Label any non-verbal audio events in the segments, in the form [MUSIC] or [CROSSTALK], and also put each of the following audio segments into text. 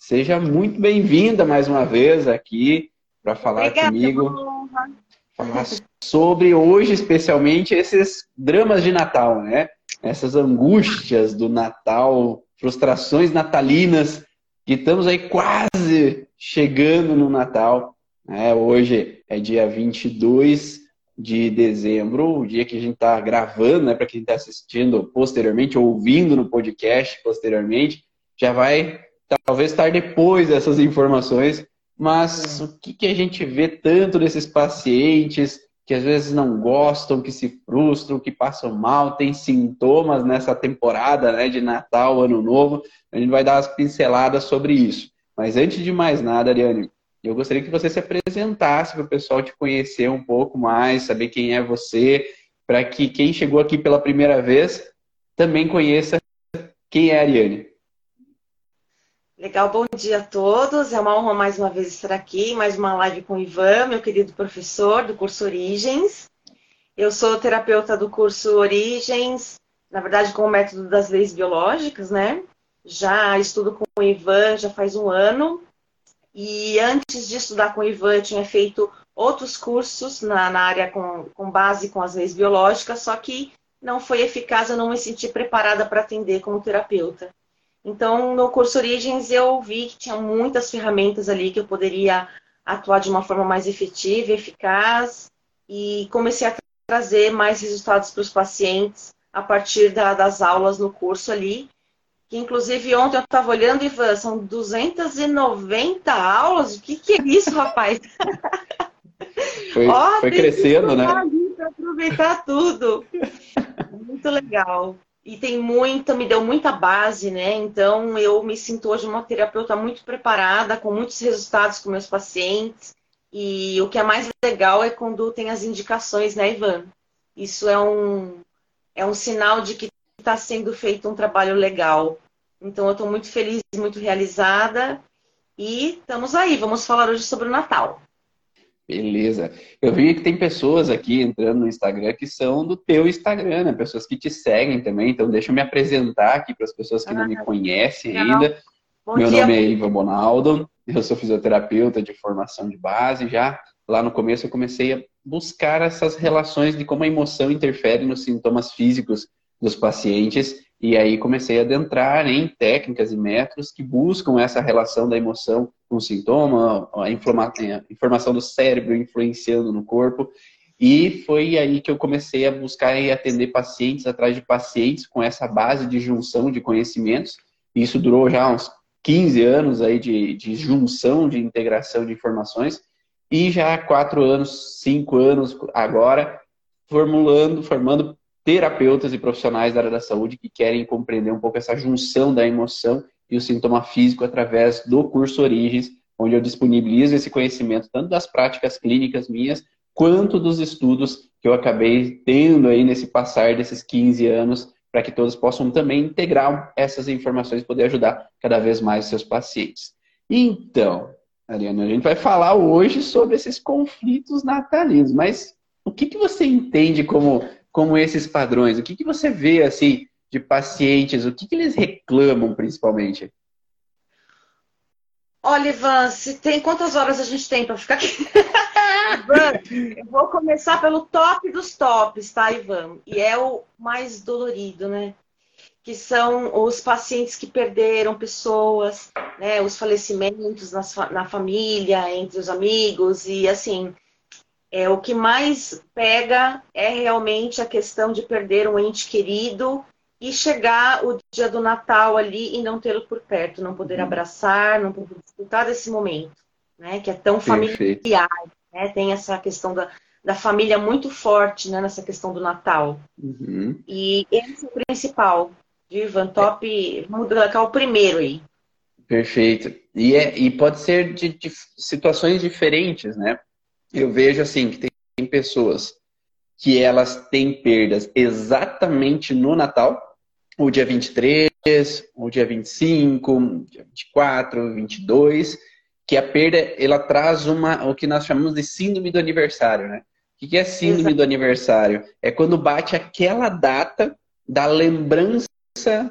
seja muito bem-vinda mais uma vez aqui para falar Obrigada, comigo. Falar sobre hoje, especialmente, esses dramas de Natal, né? Essas angústias do Natal, frustrações natalinas, que estamos aí quase chegando no Natal. Né? Hoje é dia 22 de dezembro, o dia que a gente está gravando, né, para quem está assistindo posteriormente, ouvindo no podcast posteriormente, já vai talvez estar depois dessas informações, mas o que, que a gente vê tanto desses pacientes que às vezes não gostam, que se frustram, que passam mal, tem sintomas nessa temporada né, de Natal, Ano Novo, a gente vai dar as pinceladas sobre isso. Mas antes de mais nada, Ariane, eu gostaria que você se apresentasse para o pessoal te conhecer um pouco mais, saber quem é você, para que quem chegou aqui pela primeira vez também conheça quem é a Ariane. Legal, bom dia a todos. É uma honra mais uma vez estar aqui, mais uma live com o Ivan, meu querido professor do curso Origens. Eu sou terapeuta do curso Origens, na verdade com o método das leis biológicas, né? Já estudo com o Ivan já faz um ano e antes de estudar com o Ivan, eu tinha feito outros cursos na, na área com, com base com as leis biológicas, só que não foi eficaz, eu não me senti preparada para atender como terapeuta. Então, no curso Origens, eu vi que tinha muitas ferramentas ali que eu poderia atuar de uma forma mais efetiva, eficaz, e comecei a trazer mais resultados para os pacientes a partir da, das aulas no curso ali que inclusive ontem eu estava olhando, Ivan, são 290 aulas. O que, que é isso, rapaz? [LAUGHS] Foi, oh, foi crescendo, né? Para aproveitar tudo. [LAUGHS] Muito legal. E tem muita, me deu muita base, né? Então eu me sinto hoje uma terapeuta muito preparada, com muitos resultados com meus pacientes. E o que é mais legal é quando tem as indicações, né, Ivan? Isso é um, é um sinal de que está sendo feito um trabalho legal. Então eu estou muito feliz, muito realizada e estamos aí. Vamos falar hoje sobre o Natal. Beleza. Eu vi que tem pessoas aqui entrando no Instagram que são do teu Instagram, né? Pessoas que te seguem também. Então deixa eu me apresentar aqui para as pessoas que ah, não me conhecem ainda. Bom Meu dia. nome é Iva Bonaldo. Eu sou fisioterapeuta de formação de base. Já lá no começo eu comecei a buscar essas relações de como a emoção interfere nos sintomas físicos dos pacientes e aí comecei a adentrar em técnicas e métodos que buscam essa relação da emoção com o sintoma, a, informação do cérebro influenciando no corpo. E foi aí que eu comecei a buscar e atender pacientes atrás de pacientes com essa base de junção de conhecimentos. Isso durou já uns 15 anos aí de, de junção, de integração de informações. E já há quatro anos, cinco anos agora, formulando, formando terapeutas e profissionais da área da saúde que querem compreender um pouco essa junção da emoção e o sintoma físico através do curso Origens, onde eu disponibilizo esse conhecimento tanto das práticas clínicas minhas, quanto dos estudos que eu acabei tendo aí nesse passar desses 15 anos, para que todos possam também integrar essas informações e poder ajudar cada vez mais seus pacientes. Então, Ariana, a gente vai falar hoje sobre esses conflitos natalinos, mas o que, que você entende como como esses padrões? O que, que você vê assim de pacientes? O que, que eles reclamam principalmente? Olha, Ivan, se tem quantas horas a gente tem para ficar aqui? [LAUGHS] Ivan, eu vou começar pelo top dos tops, tá, Ivan? E é o mais dolorido, né? Que são os pacientes que perderam pessoas, né? Os falecimentos na, na família, entre os amigos, e assim, é, o que mais pega é realmente a questão de perder um ente querido e chegar o dia do Natal ali e não tê-lo por perto, não poder uhum. abraçar, não poder disfrutar desse momento, né? Que é tão Perfeito. familiar, né? Tem essa questão da, da família muito forte, né? Nessa questão do Natal. Uhum. E esse é o principal. Ivan, top, vamos colocar o primeiro aí. Perfeito. E, é, e pode ser de, de situações diferentes, né? Eu vejo assim que tem pessoas que elas têm perdas exatamente no Natal, o dia 23, o dia 25, dia 24, 22, que a perda ela traz uma o que nós chamamos de síndrome do aniversário, né? O que é síndrome Exato. do aniversário? É quando bate aquela data da lembrança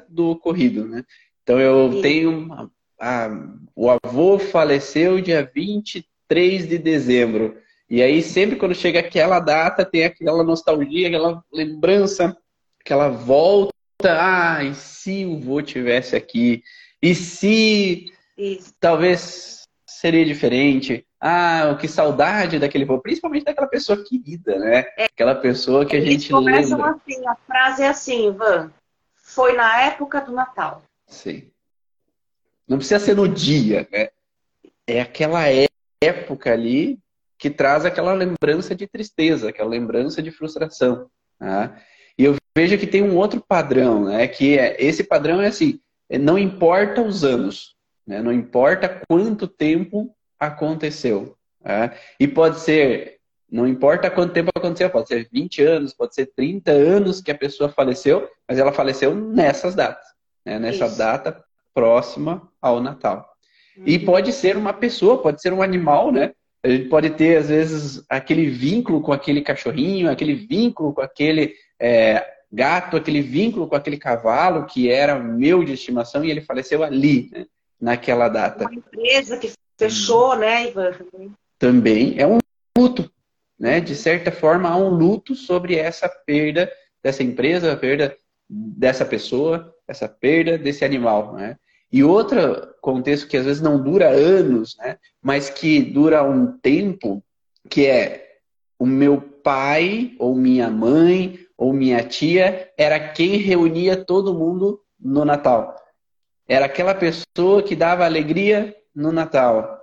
do ocorrido, né? Então eu Sim. tenho ah, o avô faleceu dia 23 de dezembro. E aí, sempre quando chega aquela data, tem aquela nostalgia, aquela lembrança, aquela volta. Ah, e se o vô tivesse aqui? E se Isso. talvez seria diferente? Ah, que saudade daquele vô, principalmente daquela pessoa querida, né? É. Aquela pessoa que a Eles gente lembra. assim, a frase é assim, Ivan, foi na época do Natal. Sim. Não precisa ser no dia, né? É aquela época ali que traz aquela lembrança de tristeza, aquela lembrança de frustração. Né? E eu vejo que tem um outro padrão, né? Que é, esse padrão é assim: é, não importa os anos, né? não importa quanto tempo aconteceu. Né? E pode ser, não importa quanto tempo aconteceu, pode ser 20 anos, pode ser 30 anos que a pessoa faleceu, mas ela faleceu nessas datas, né? nessa Isso. data próxima ao Natal. Uhum. E pode ser uma pessoa, pode ser um animal, né? A gente pode ter, às vezes, aquele vínculo com aquele cachorrinho, aquele vínculo com aquele é, gato, aquele vínculo com aquele cavalo que era meu de estimação e ele faleceu ali, né? naquela data. Uma empresa que fechou, né, Ivan? Também é um luto, né? De certa forma, há um luto sobre essa perda dessa empresa, a perda dessa pessoa, essa perda desse animal, né? E outro contexto que às vezes não dura anos, né? Mas que dura um tempo, que é o meu pai ou minha mãe ou minha tia era quem reunia todo mundo no Natal. Era aquela pessoa que dava alegria no Natal.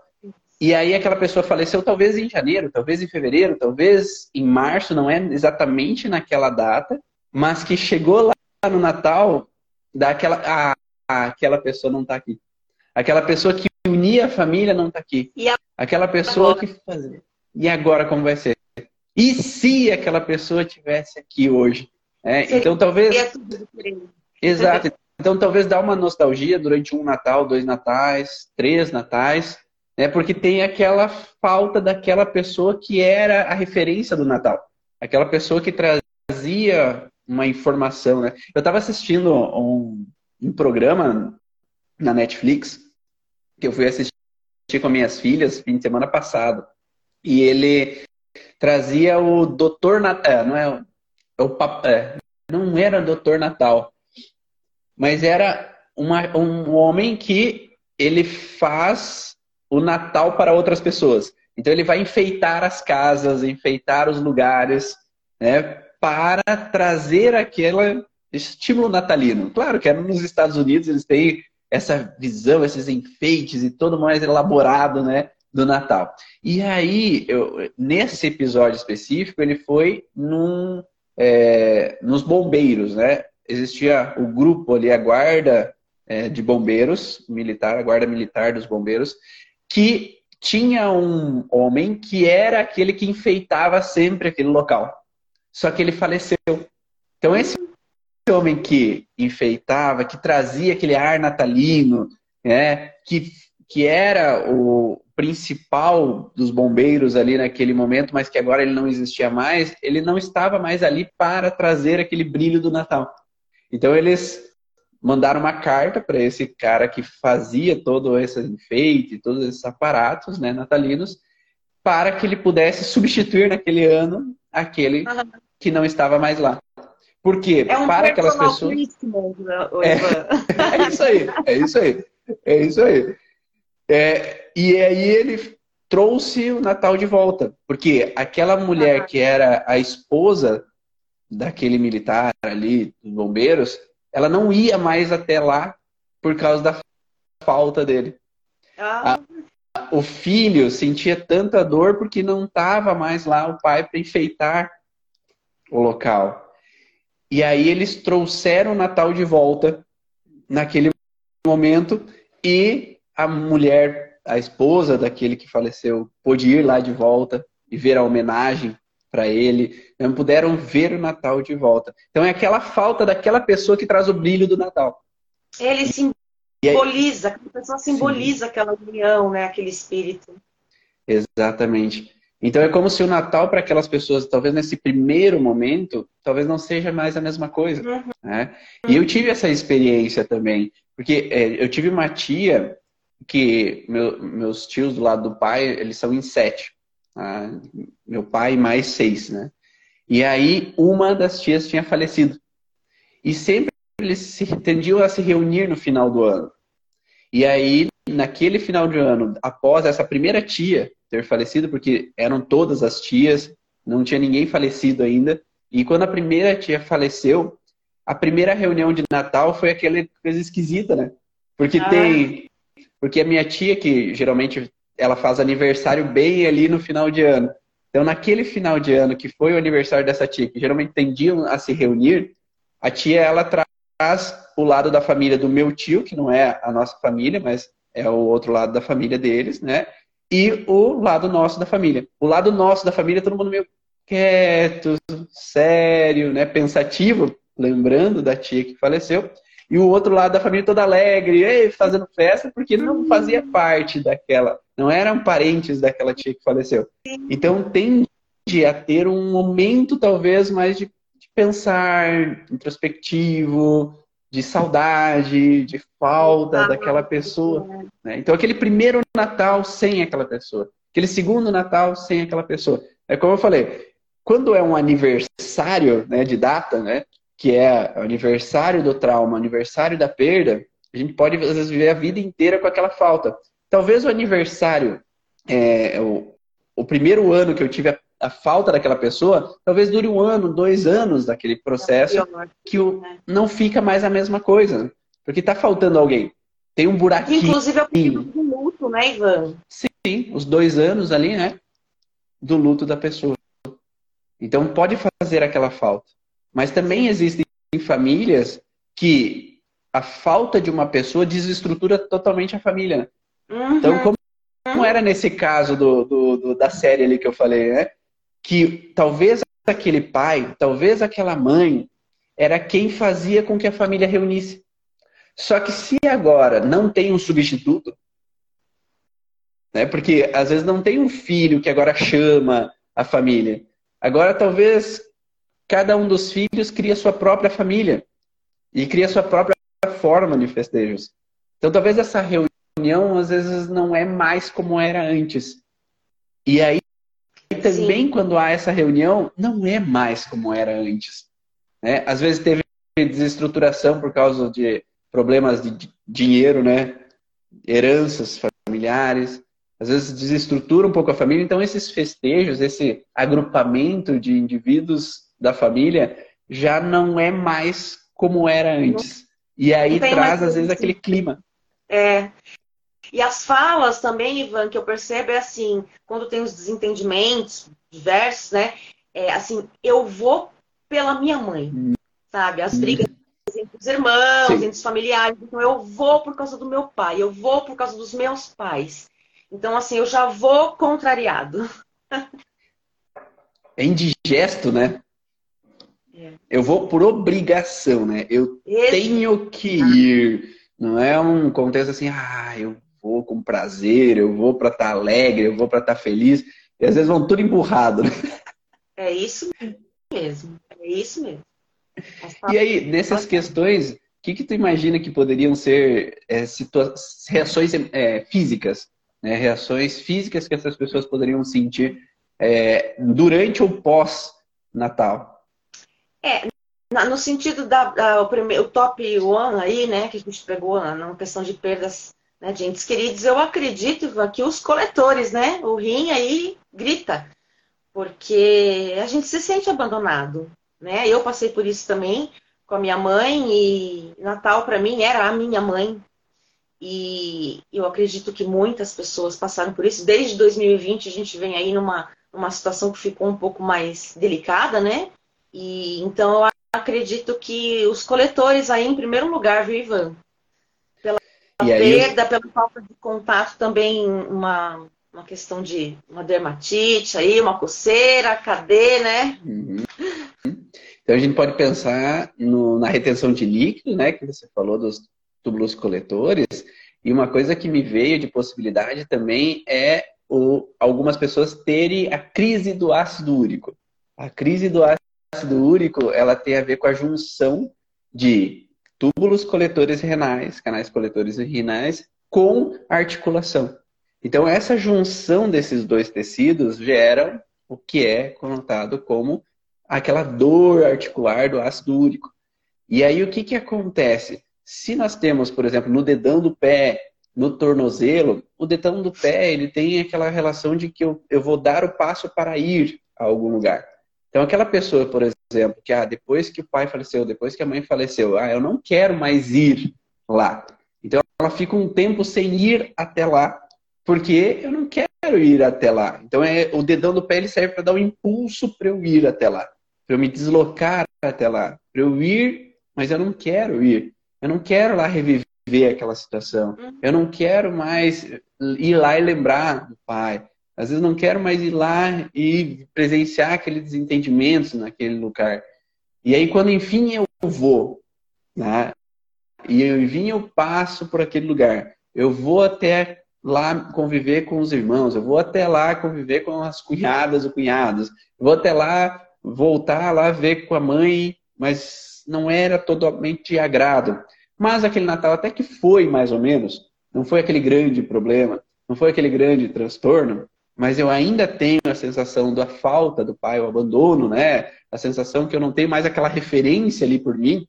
E aí aquela pessoa faleceu talvez em janeiro, talvez em fevereiro, talvez em março, não é exatamente naquela data, mas que chegou lá no Natal, daquela, ah, aquela pessoa não está aqui. Aquela pessoa que unia a família não está aqui. Aquela pessoa agora? que fazia. E agora como vai ser? E se aquela pessoa tivesse aqui hoje? É, então talvez. Exato. Então talvez dá uma nostalgia durante um Natal, dois Natais, três Natais, né? Porque tem aquela falta daquela pessoa que era a referência do Natal. Aquela pessoa que trazia uma informação, né? Eu estava assistindo um, um programa na Netflix que eu fui assistir com minhas filhas fim de semana passado. E ele trazia o Doutor Natal, é, não é, o, é, não era Doutor Natal, mas era uma, um homem que ele faz o Natal para outras pessoas. Então ele vai enfeitar as casas, enfeitar os lugares, né? para trazer aquele estímulo natalino. Claro que nos Estados Unidos eles têm essa visão, esses enfeites e todo mais elaborado, né, do Natal. E aí, eu, nesse episódio específico, ele foi num, é, nos bombeiros, né? Existia o grupo ali, a guarda é, de bombeiros militar, a guarda militar dos bombeiros, que tinha um homem que era aquele que enfeitava sempre aquele local só que ele faleceu. Então, esse homem que enfeitava, que trazia aquele ar natalino, né, que, que era o principal dos bombeiros ali naquele momento, mas que agora ele não existia mais, ele não estava mais ali para trazer aquele brilho do Natal. Então, eles mandaram uma carta para esse cara que fazia todo esse enfeite, todos esses aparatos né, natalinos, para que ele pudesse substituir naquele ano aquele que não estava mais lá. Por quê? É um Para aquelas pessoas. [LAUGHS] É, é isso aí, é isso aí, é isso aí. É, e aí ele trouxe o Natal de volta, porque aquela mulher que era a esposa daquele militar ali, dos bombeiros, ela não ia mais até lá por causa da falta dele. Ah. A, o filho sentia tanta dor porque não estava mais lá o pai para enfeitar o local. E aí eles trouxeram o Natal de volta naquele momento e a mulher, a esposa daquele que faleceu, pôde ir lá de volta e ver a homenagem para ele. Não puderam ver o Natal de volta. Então é aquela falta daquela pessoa que traz o brilho do Natal. Ele simboliza, a pessoa simboliza Sim. aquela união, né? aquele espírito. Exatamente. Então é como se o Natal para aquelas pessoas, talvez nesse primeiro momento, talvez não seja mais a mesma coisa. Uhum. Né? E eu tive essa experiência também, porque é, eu tive uma tia que meu, meus tios do lado do pai, eles são em sete. Tá? Meu pai mais seis, né? E aí uma das tias tinha falecido. E sempre eles se, tendiam a se reunir no final do ano. E aí, naquele final de ano, após essa primeira tia ter falecido, porque eram todas as tias, não tinha ninguém falecido ainda. E quando a primeira tia faleceu, a primeira reunião de Natal foi aquela coisa esquisita, né? Porque ah. tem. Porque a minha tia, que geralmente ela faz aniversário bem ali no final de ano. Então, naquele final de ano, que foi o aniversário dessa tia, que geralmente tendiam a se reunir, a tia, ela traz o lado da família do meu tio, que não é a nossa família, mas é o outro lado da família deles, né? E o lado nosso da família. O lado nosso da família, todo mundo meio quieto, sério, né? Pensativo, lembrando da tia que faleceu, e o outro lado da família todo alegre, fazendo festa, porque não fazia parte daquela, não eram parentes daquela tia que faleceu. Então tende a ter um momento talvez mais de, de pensar introspectivo, de saudade, de falta daquela pessoa. Né? Então aquele primeiro Natal sem aquela pessoa, aquele segundo Natal sem aquela pessoa. É como eu falei, quando é um aniversário né, de data, né, que é o aniversário do trauma, aniversário da perda, a gente pode, às vezes, viver a vida inteira com aquela falta. Talvez o aniversário, é, o, o primeiro ano que eu tive a, a, falta daquela pessoa, talvez dure um ano, dois anos daquele processo, que o, não fica mais a mesma coisa. Porque está faltando alguém. Tem um buraquinho. Inclusive é o período do luto, né, Ivan? Sim, os dois anos ali, né? Do luto da pessoa. Então pode fazer aquela falta. Mas também existem famílias que a falta de uma pessoa desestrutura totalmente a família. Né? Uhum. Então, como, como, era nesse caso do, do, do, da série ali que eu falei, né? Que talvez aquele pai, talvez aquela mãe, era quem fazia com que a família reunisse. Só que se agora não tem um substituto, né? Porque às vezes não tem um filho que agora chama a família. Agora talvez cada um dos filhos cria sua própria família e cria sua própria forma de festejos. Então, talvez essa reunião às vezes não é mais como era antes. E aí também Sim. quando há essa reunião não é mais como era antes. Né? Às vezes teve desestruturação por causa de problemas de dinheiro, né? Heranças familiares. Às vezes desestrutura um pouco a família. Então esses festejos, esse agrupamento de indivíduos da família já não é mais como era antes. E aí traz, às vezes, aquele clima. É. E as falas também, Ivan, que eu percebo é assim, quando tem os desentendimentos diversos, né? É assim, eu vou pela minha mãe, hum. sabe? As brigas hum. entre os irmãos, Sim. entre os familiares. Então, eu vou por causa do meu pai, eu vou por causa dos meus pais. Então, assim, eu já vou contrariado. É indigesto, né? É. Eu vou por obrigação, né? Eu Esse... tenho que ir. Não é um contexto assim, ah, eu vou com prazer, eu vou para estar tá alegre, eu vou para estar tá feliz. E às vezes vão tudo empurrado. Né? É isso mesmo. É isso mesmo. E aí, nessas questões, o que, que tu imagina que poderiam ser é, reações é, físicas? Né? Reações físicas que essas pessoas poderiam sentir é, durante ou pós-Natal? É, no sentido da, da o, primeiro, o top one aí, né, que a gente pegou na, na questão de perdas né, de entes queridos, eu acredito que os coletores, né, o rim aí grita, porque a gente se sente abandonado, né? Eu passei por isso também com a minha mãe e Natal para mim era a minha mãe. E eu acredito que muitas pessoas passaram por isso. Desde 2020 a gente vem aí numa, numa situação que ficou um pouco mais delicada, né? E então eu acredito que os coletores aí em primeiro lugar, viu, Ivan? Pela perda, eu... pela falta de contato também uma, uma questão de uma dermatite aí, uma coceira, cadê, né? Uhum. Então a gente pode pensar no, na retenção de líquido, né? Que você falou dos túbulos coletores. E uma coisa que me veio de possibilidade também é o, algumas pessoas terem a crise do ácido úrico. A crise do ácido ácido úrico, ela tem a ver com a junção de túbulos coletores renais, canais coletores renais com articulação. Então, essa junção desses dois tecidos gera o que é conotado como aquela dor articular do ácido úrico. E aí, o que, que acontece? Se nós temos, por exemplo, no dedão do pé, no tornozelo, o dedão do pé ele tem aquela relação de que eu, eu vou dar o passo para ir a algum lugar. Então, aquela pessoa, por exemplo, que ah, depois que o pai faleceu, depois que a mãe faleceu, ah, eu não quero mais ir lá. Então, ela fica um tempo sem ir até lá, porque eu não quero ir até lá. Então, é, o dedão do pé ele serve para dar um impulso para eu ir até lá, para eu me deslocar até lá, para eu ir, mas eu não quero ir. Eu não quero lá reviver aquela situação. Uhum. Eu não quero mais ir lá e lembrar do pai. Às vezes não quero mais ir lá e presenciar aqueles desentendimentos naquele lugar. E aí, quando enfim eu vou, né? E eu, enfim eu passo por aquele lugar, eu vou até lá conviver com os irmãos, eu vou até lá conviver com as cunhadas ou cunhados, vou até lá voltar lá ver com a mãe, mas não era totalmente de agrado. Mas aquele Natal até que foi mais ou menos, não foi aquele grande problema, não foi aquele grande transtorno, mas eu ainda tenho a sensação da falta do pai, o abandono, né? A sensação que eu não tenho mais aquela referência ali por mim.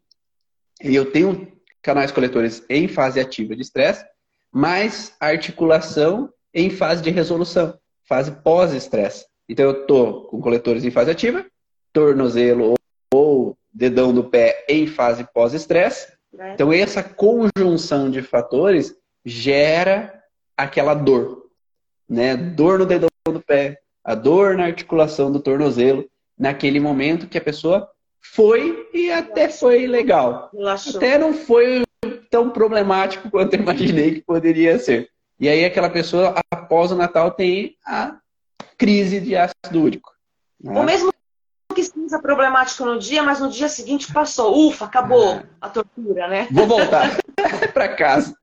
E eu tenho canais coletores em fase ativa de estresse, mas articulação em fase de resolução, fase pós-estresse. Então eu tô com coletores em fase ativa, tornozelo ou dedão do pé em fase pós-estresse. Né? Então essa conjunção de fatores gera aquela dor né? Dor no dedão do pé, a dor na articulação do tornozelo, naquele momento que a pessoa foi e até foi legal. Relaxou. Até não foi tão problemático quanto eu imaginei que poderia ser. E aí aquela pessoa, após o Natal, tem a crise de ácido úrico. Né? Ou mesmo que seja problemático no dia, mas no dia seguinte passou. Ufa, acabou é. a tortura, né? Vou voltar [LAUGHS] para casa.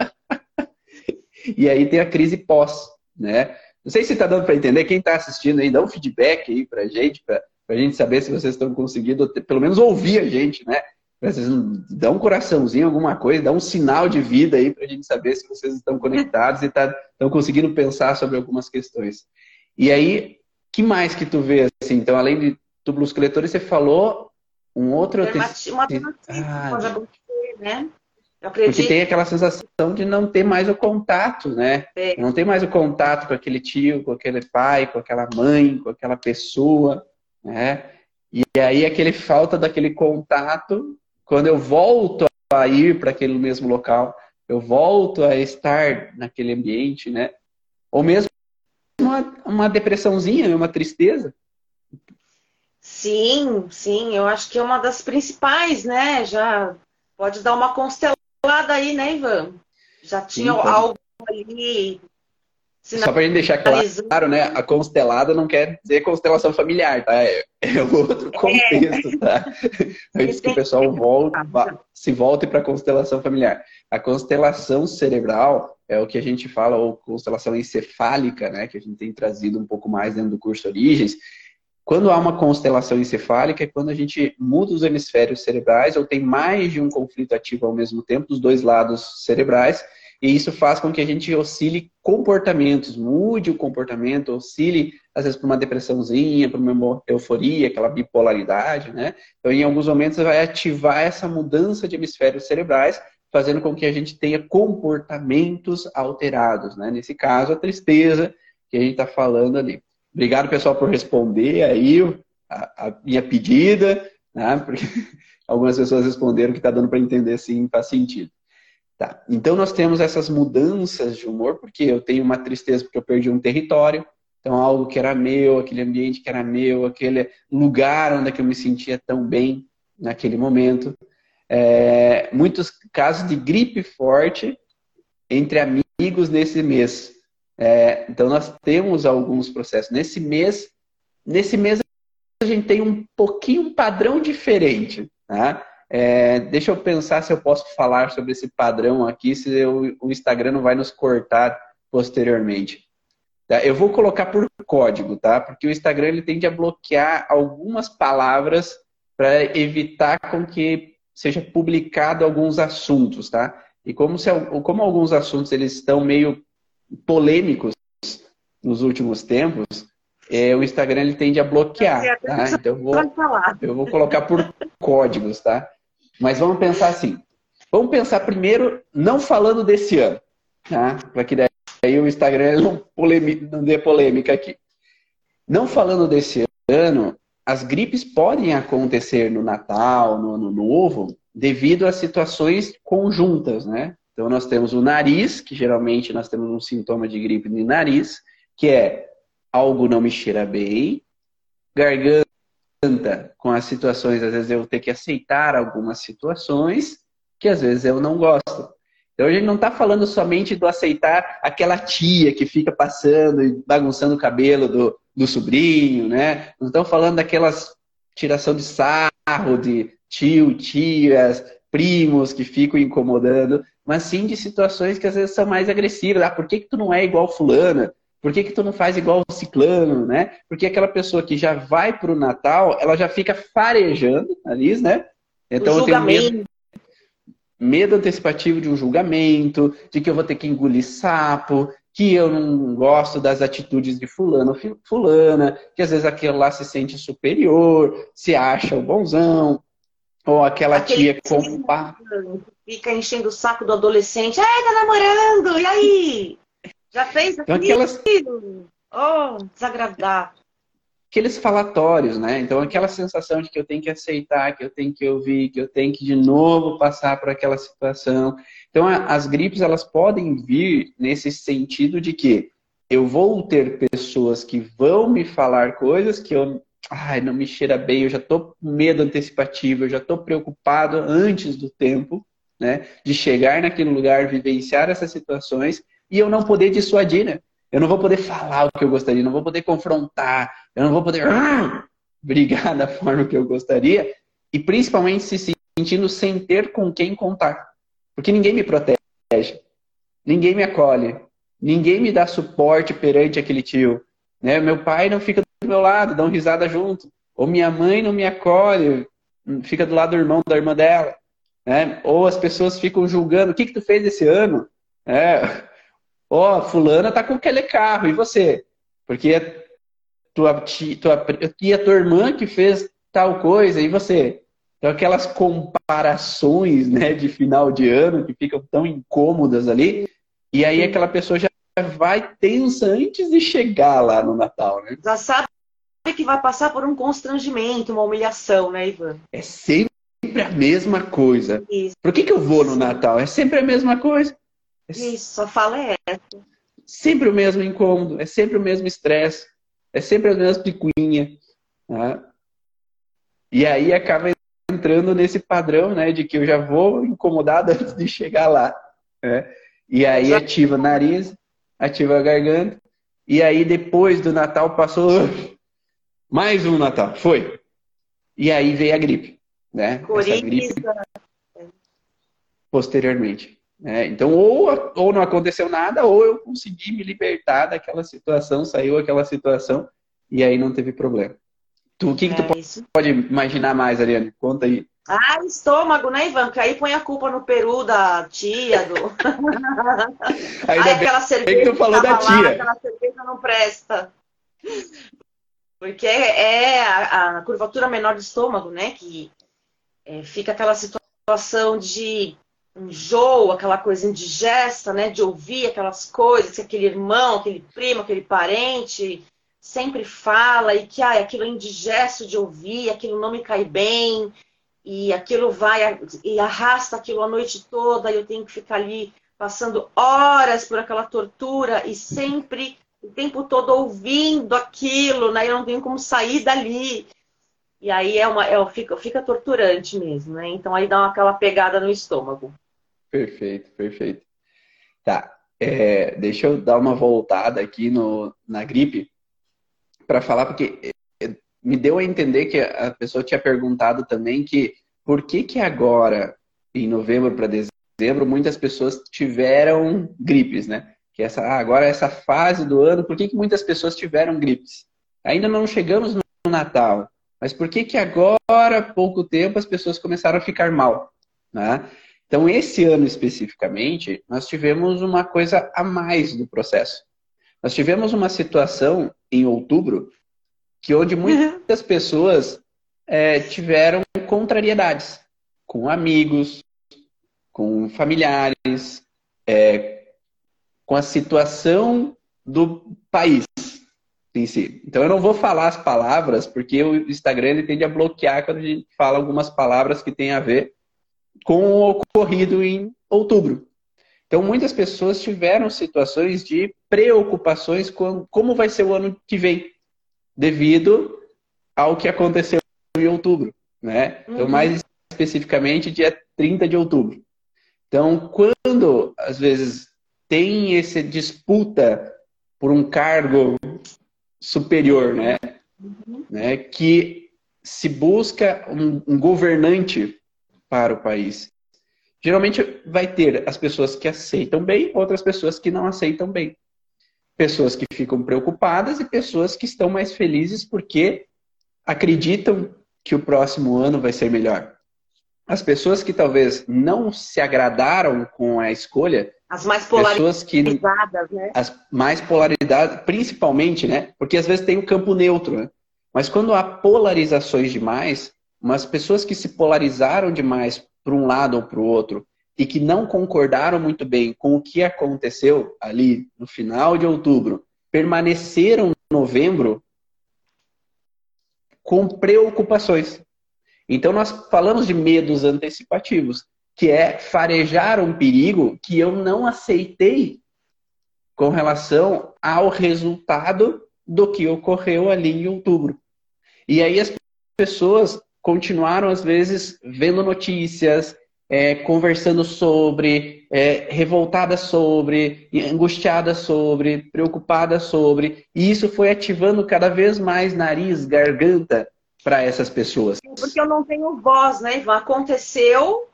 e aí tem a crise pós né? Não sei se está dando para entender. Quem está assistindo aí, dá um feedback aí para a gente, para a gente saber se vocês estão conseguindo, pelo menos ouvir a gente, né? Vocês dão um coraçãozinho, alguma coisa, dá um sinal de vida aí para a gente saber se vocês estão conectados e tá, estão conseguindo pensar sobre algumas questões. E aí, que mais que tu vê assim? Então, além de coletores, você falou um outro... Uma ah, né? Porque tem aquela sensação de não ter mais o contato, né? É. Não ter mais o contato com aquele tio, com aquele pai, com aquela mãe, com aquela pessoa, né? E aí aquele falta daquele contato, quando eu volto a ir para aquele mesmo local, eu volto a estar naquele ambiente, né? Ou mesmo uma, uma depressãozinha, uma tristeza. Sim, sim, eu acho que é uma das principais, né? Já pode dar uma constelada lado aí, né, Ivan? Já tinha algo ali. Só para gente deixar claro, né? A constelada não quer dizer constelação familiar, tá? É, é outro é. contexto, tá? [LAUGHS] Antes que o pessoal volte, se volte para a constelação familiar. A constelação cerebral é o que a gente fala, ou constelação encefálica, né? Que a gente tem trazido um pouco mais dentro do curso Origens, quando há uma constelação encefálica é quando a gente muda os hemisférios cerebrais ou tem mais de um conflito ativo ao mesmo tempo dos dois lados cerebrais, e isso faz com que a gente oscile comportamentos, mude o comportamento, oscile às vezes para uma depressãozinha, para uma euforia, aquela bipolaridade, né? Então, em alguns momentos vai ativar essa mudança de hemisférios cerebrais, fazendo com que a gente tenha comportamentos alterados, né? Nesse caso, a tristeza que a gente está falando ali. Obrigado, pessoal, por responder aí a, a minha pedida, né? Porque [LAUGHS] algumas pessoas responderam que está dando para entender sim, faz sentido. Tá. Então nós temos essas mudanças de humor, porque eu tenho uma tristeza porque eu perdi um território, então algo que era meu, aquele ambiente que era meu, aquele lugar onde é eu me sentia tão bem naquele momento. É, muitos casos de gripe forte entre amigos nesse mês. É, então nós temos alguns processos. Nesse mês, nesse mês a gente tem um pouquinho um padrão diferente. Tá? É, deixa eu pensar se eu posso falar sobre esse padrão aqui, se eu, o Instagram não vai nos cortar posteriormente. Tá? Eu vou colocar por código, tá? Porque o Instagram ele tende a bloquear algumas palavras para evitar com que seja publicado alguns assuntos, tá? E como, se, como alguns assuntos eles estão meio polêmicos nos últimos tempos, é, o Instagram ele tende a bloquear, tá? Então eu vou, eu vou colocar por códigos, tá? Mas vamos pensar assim. Vamos pensar primeiro, não falando desse ano, tá? Para que daí o Instagram não, polemi, não dê polêmica aqui. Não falando desse ano, as gripes podem acontecer no Natal, no Ano Novo, devido a situações conjuntas, né? Então nós temos o nariz, que geralmente nós temos um sintoma de gripe no nariz, que é algo não me cheira bem, garganta com as situações, às vezes eu ter que aceitar algumas situações que às vezes eu não gosto. Então a gente não está falando somente do aceitar aquela tia que fica passando e bagunçando o cabelo do, do sobrinho, né? Não estamos falando daquelas tiração de sarro de tio, tias, primos que ficam incomodando, mas sim de situações que às vezes são mais agressivas. Ah, por que, que tu não é igual fulana? Por que, que tu não faz igual o ciclano, né? Porque aquela pessoa que já vai para o Natal, ela já fica farejando ali, né? Então eu tenho medo, medo antecipativo de um julgamento, de que eu vou ter que engolir sapo, que eu não gosto das atitudes de fulano ou fulana, que às vezes aquele lá se sente superior, se acha o bonzão, ou aquela Aquele tia que compa... fica enchendo o saco do adolescente, ai, tá namorando, e aí? Já fez então, aquelas... Oh, desagradável aqueles falatórios, né? Então, aquela sensação de que eu tenho que aceitar, que eu tenho que ouvir, que eu tenho que de novo passar por aquela situação. Então, as gripes, elas podem vir nesse sentido de que eu vou ter pessoas que vão me falar coisas que eu, ai, não me cheira bem, eu já tô com medo antecipativo, eu já tô preocupado antes do tempo, né? De chegar naquele lugar, vivenciar essas situações e eu não poder dissuadir, né? Eu não vou poder falar o que eu gostaria, não vou poder confrontar, eu não vou poder uh, brigar [LAUGHS] da forma que eu gostaria, e principalmente se sentindo sem ter com quem contar. Porque ninguém me protege, ninguém me acolhe, ninguém me dá suporte perante aquele tio. Né? Meu pai não fica do meu lado, uma risada junto. Ou minha mãe não me acolhe, fica do lado do irmão da irmã dela. Né? Ou as pessoas ficam julgando, o que, que tu fez esse ano? É, Ó, oh, fulana tá com aquele carro, e você? Porque é tua, tua, e a tua irmã que fez tal coisa, e você? Então, aquelas comparações né, de final de ano que ficam tão incômodas ali, e aí aquela pessoa já vai tensa antes de chegar lá no Natal, né? Já sabe que vai passar por um constrangimento, uma humilhação, né, Ivan? É sempre a mesma coisa. Isso. Por que, que eu vou no Natal? É sempre a mesma coisa. Isso, só fala essa. Sempre o mesmo incômodo, é sempre o mesmo estresse, é sempre a mesma picuinha. Né? E aí acaba entrando nesse padrão, né, de que eu já vou incomodado [LAUGHS] antes de chegar lá. Né? E aí ativa o nariz, ativa a garganta, e aí depois do Natal passou [LAUGHS] mais um Natal, foi. E aí veio a gripe, né? Essa gripe posteriormente. É, então, ou, ou não aconteceu nada, ou eu consegui me libertar daquela situação, saiu aquela situação, e aí não teve problema. Tu, o que, é que tu pode, pode, imaginar mais, Ariane? Conta aí. Ah, estômago, né, Ivan? Que aí põe a culpa no peru da tia, do. [LAUGHS] aí aquela cerveja que tu falou da tia. Lá, aquela cerveja não presta. Porque é, é a, a, curvatura menor do estômago, né? Que é, fica aquela situação de enjoo, aquela coisa indigesta, né? De ouvir aquelas coisas que aquele irmão, aquele primo, aquele parente sempre fala e que ah, aquilo é indigesto de ouvir, aquilo não me cai bem e aquilo vai e arrasta aquilo a noite toda e eu tenho que ficar ali passando horas por aquela tortura e sempre o tempo todo ouvindo aquilo, né? Eu não tenho como sair dali. E aí é uma, é, fica, fica torturante mesmo, né? Então aí dá uma, aquela pegada no estômago. Perfeito, perfeito. Tá. É, deixa eu dar uma voltada aqui no, na gripe para falar, porque é, me deu a entender que a pessoa tinha perguntado também que por que que agora, em novembro para dezembro, muitas pessoas tiveram gripes, né? Que essa, ah, agora essa fase do ano, por que, que muitas pessoas tiveram gripes? Ainda não chegamos no Natal, mas por que que agora, há pouco tempo, as pessoas começaram a ficar mal, né? Então, esse ano especificamente, nós tivemos uma coisa a mais do processo. Nós tivemos uma situação em outubro que onde muitas pessoas é, tiveram contrariedades com amigos, com familiares, é, com a situação do país em si. Então eu não vou falar as palavras, porque o Instagram ele tende a bloquear quando a gente fala algumas palavras que têm a ver com o ocorrido em outubro. Então muitas pessoas tiveram situações de preocupações com como vai ser o ano que vem, devido ao que aconteceu em outubro, né? Então, uhum. mais especificamente, dia 30 de outubro. Então, quando, às vezes, tem essa disputa por um cargo superior, né? Uhum. né? Que se busca um, um governante para o país. Geralmente vai ter as pessoas que aceitam bem, outras pessoas que não aceitam bem pessoas que ficam preocupadas e pessoas que estão mais felizes porque acreditam que o próximo ano vai ser melhor. As pessoas que talvez não se agradaram com a escolha, as mais polarizadas, que, né? As mais polarizadas, principalmente, né? Porque às vezes tem o campo neutro, né? Mas quando há polarizações demais, umas pessoas que se polarizaram demais para um lado ou para o outro e que não concordaram muito bem com o que aconteceu ali no final de outubro, permaneceram em novembro com preocupações. Então, nós falamos de medos antecipativos, que é farejar um perigo que eu não aceitei com relação ao resultado do que ocorreu ali em outubro. E aí as pessoas continuaram, às vezes, vendo notícias, é, conversando sobre, é, revoltada sobre, angustiada sobre, preocupada sobre, e isso foi ativando cada vez mais nariz, garganta para essas pessoas. Porque eu não tenho voz, né, Ivan? Aconteceu,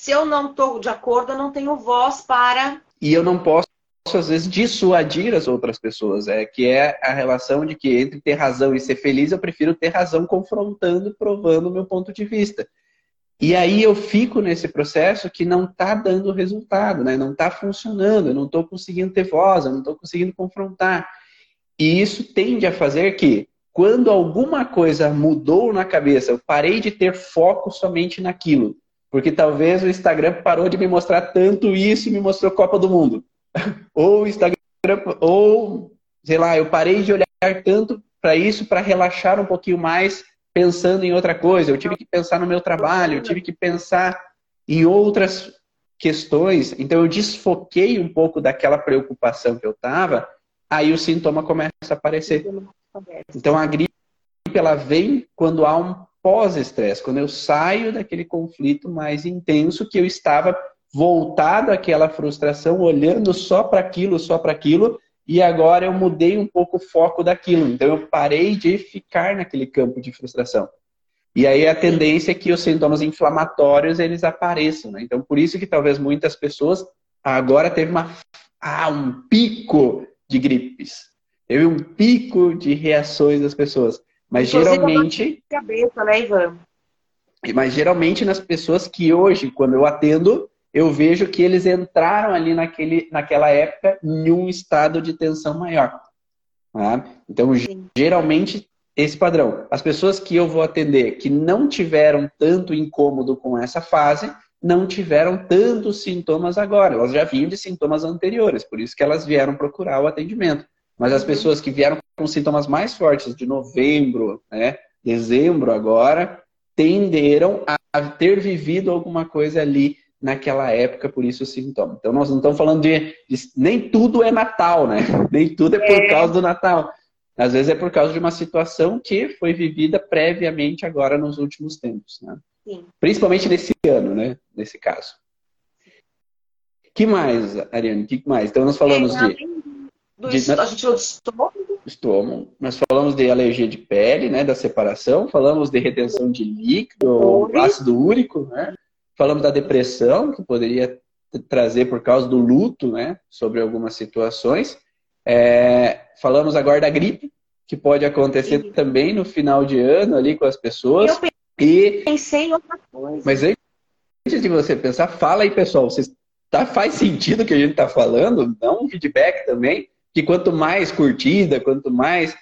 se eu não estou de acordo, eu não tenho voz para. E eu não posso às vezes dissuadir as outras pessoas, é que é a relação de que entre ter razão e ser feliz, eu prefiro ter razão confrontando, provando o meu ponto de vista. E aí eu fico nesse processo que não está dando resultado, né? não está funcionando, eu não estou conseguindo ter voz, eu não estou conseguindo confrontar. E isso tende a fazer que, quando alguma coisa mudou na cabeça, eu parei de ter foco somente naquilo. Porque talvez o Instagram parou de me mostrar tanto isso e me mostrou Copa do Mundo. [LAUGHS] ou o Instagram, ou, sei lá, eu parei de olhar tanto para isso para relaxar um pouquinho mais pensando em outra coisa, eu tive que pensar no meu trabalho, eu tive que pensar em outras questões. Então eu desfoquei um pouco daquela preocupação que eu estava, aí o sintoma começa a aparecer. Então a gripe ela vem quando há um pós-estresse, quando eu saio daquele conflito mais intenso que eu estava voltado àquela frustração, olhando só para aquilo, só para aquilo, e agora eu mudei um pouco o foco daquilo. Então eu parei de ficar naquele campo de frustração. E aí a tendência é que os sintomas inflamatórios eles apareçam. Né? Então por isso que talvez muitas pessoas agora teve uma ah, um pico de gripes. Teve um pico de reações das pessoas. Mas Inclusive, geralmente. Cabeça, né, Ivan? Mas geralmente nas pessoas que hoje, quando eu atendo, eu vejo que eles entraram ali naquele, naquela época em um estado de tensão maior. Tá? Então, Sim. geralmente, esse padrão. As pessoas que eu vou atender que não tiveram tanto incômodo com essa fase, não tiveram tantos sintomas agora. Elas já vinham de sintomas anteriores, por isso que elas vieram procurar o atendimento. Mas as uhum. pessoas que vieram com sintomas mais fortes de novembro, né, dezembro agora, tenderam a ter vivido alguma coisa ali naquela época, por isso o sintoma. Então, nós não estamos falando de, de, Nem tudo é Natal, né? [LAUGHS] Nem tudo é por é. causa do Natal. Às vezes é por causa de uma situação que foi vivida previamente agora nos últimos tempos. Né? Sim. Principalmente nesse ano, né? Nesse caso. que mais, Ariane? que mais? Então, nós falamos é, de... Do, de, a gente falou estômago. Estômago. Nós falamos de alergia de pele, né? Da separação. Falamos de retenção de líquido, ácido úrico, né? Falamos da depressão, que poderia trazer por causa do luto, né? Sobre algumas situações. É, falamos agora da gripe, que pode acontecer Sim. também no final de ano ali com as pessoas. Eu pensei e... em outra coisa. Mas antes de você pensar, fala aí, pessoal, vocês tá, faz sentido o que a gente está falando? Dá um feedback também, que quanto mais curtida, quanto mais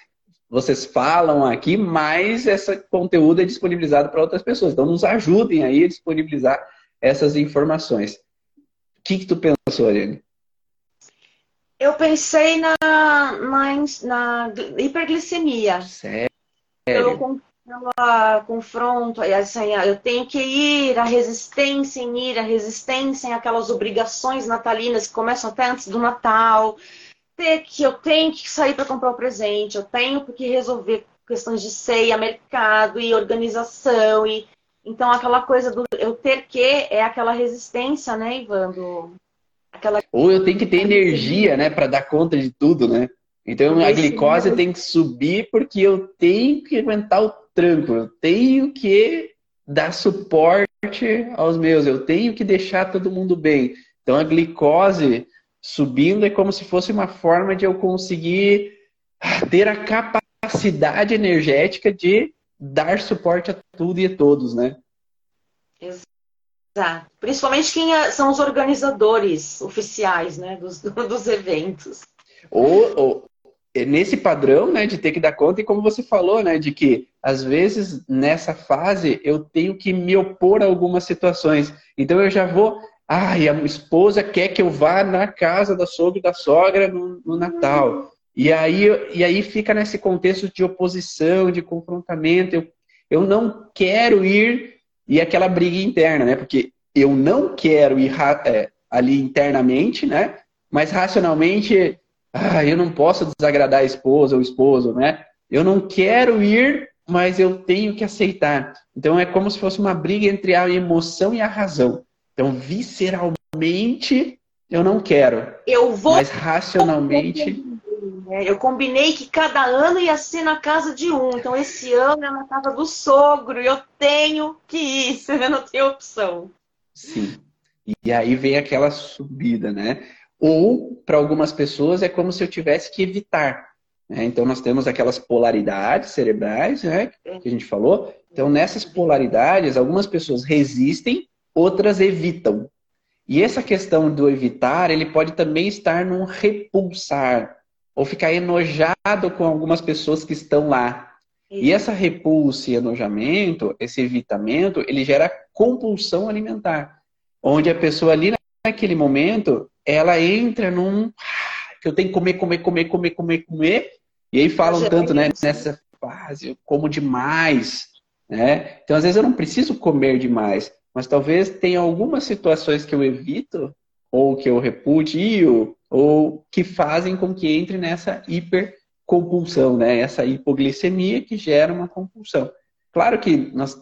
vocês falam aqui, mais esse conteúdo é disponibilizado para outras pessoas. Então, nos ajudem aí a disponibilizar essas informações. O que, que tu pensou, Ariane? Eu pensei na, na, na hiperglicemia. Sério? Pelo, pelo confronto, assim, eu tenho que ir, a resistência em ir, a resistência em aquelas obrigações natalinas que começam até antes do Natal ter que eu tenho que sair para comprar o presente, eu tenho que resolver questões de ceia, mercado e organização e então aquela coisa do eu ter que é aquela resistência, né, Ivan? Do, aquela... Ou eu tenho que ter energia, né, para dar conta de tudo, né? Então a glicose tem que subir porque eu tenho que aguentar o tranco, eu tenho que dar suporte aos meus, eu tenho que deixar todo mundo bem. Então a glicose subindo é como se fosse uma forma de eu conseguir ter a capacidade energética de dar suporte a tudo e a todos, né? Exato. Principalmente quem é, são os organizadores oficiais, né, dos, [LAUGHS] dos eventos. Ou, ou, é nesse padrão, né, de ter que dar conta, e como você falou, né, de que às vezes nessa fase eu tenho que me opor a algumas situações. Então eu já vou e a esposa quer que eu vá na casa da sogra e da sogra no, no Natal. E aí, e aí fica nesse contexto de oposição, de confrontamento. Eu, eu não quero ir e aquela briga interna, né? Porque eu não quero ir é, ali internamente, né? Mas racionalmente, ah, eu não posso desagradar a esposa ou o esposo, né? Eu não quero ir, mas eu tenho que aceitar. Então é como se fosse uma briga entre a emoção e a razão. Então, visceralmente, eu não quero. Eu vou. Mas racionalmente. Eu combinei que cada ano ia ser na casa de um. Então, esse ano é na casa do sogro. E eu tenho que ir. [LAUGHS] Eu não tenho opção. Sim. E aí vem aquela subida, né? Ou, para algumas pessoas, é como se eu tivesse que evitar. Né? Então, nós temos aquelas polaridades cerebrais, né? Que a gente falou. Então, nessas polaridades, algumas pessoas resistem outras evitam. E essa questão do evitar, ele pode também estar num repulsar, ou ficar enojado com algumas pessoas que estão lá. E essa repulsa e enojamento, esse evitamento, ele gera compulsão alimentar. Onde a pessoa ali naquele momento, ela entra num que eu tenho que comer, comer, comer, comer, comer, comer. E aí falam tanto, né, nessa fase, eu como demais, né? Então às vezes eu não preciso comer demais, mas talvez tenha algumas situações que eu evito, ou que eu repudio, ou que fazem com que entre nessa hipercompulsão, né? Essa hipoglicemia que gera uma compulsão. Claro que nós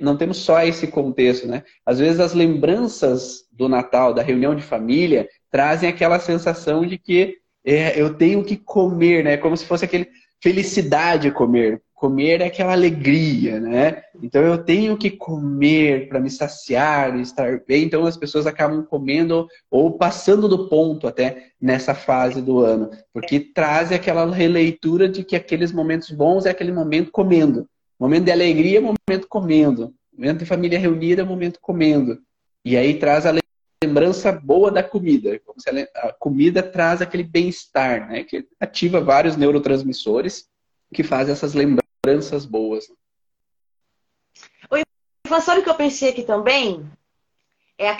não temos só esse contexto, né? Às vezes as lembranças do Natal, da reunião de família, trazem aquela sensação de que é, eu tenho que comer, né? Como se fosse aquele felicidade comer comer é aquela alegria, né? Então eu tenho que comer para me saciar, estar bem. Então as pessoas acabam comendo ou passando do ponto até nessa fase do ano, porque traz aquela releitura de que aqueles momentos bons é aquele momento comendo. Momento de alegria é momento comendo. Momento de família reunida é momento comendo. E aí traz a lembrança boa da comida. Como se a comida traz aquele bem-estar, né? Que ativa vários neurotransmissores que fazem essas lembranças lembranças boas. Oi, sabe o que eu pensei aqui também? É a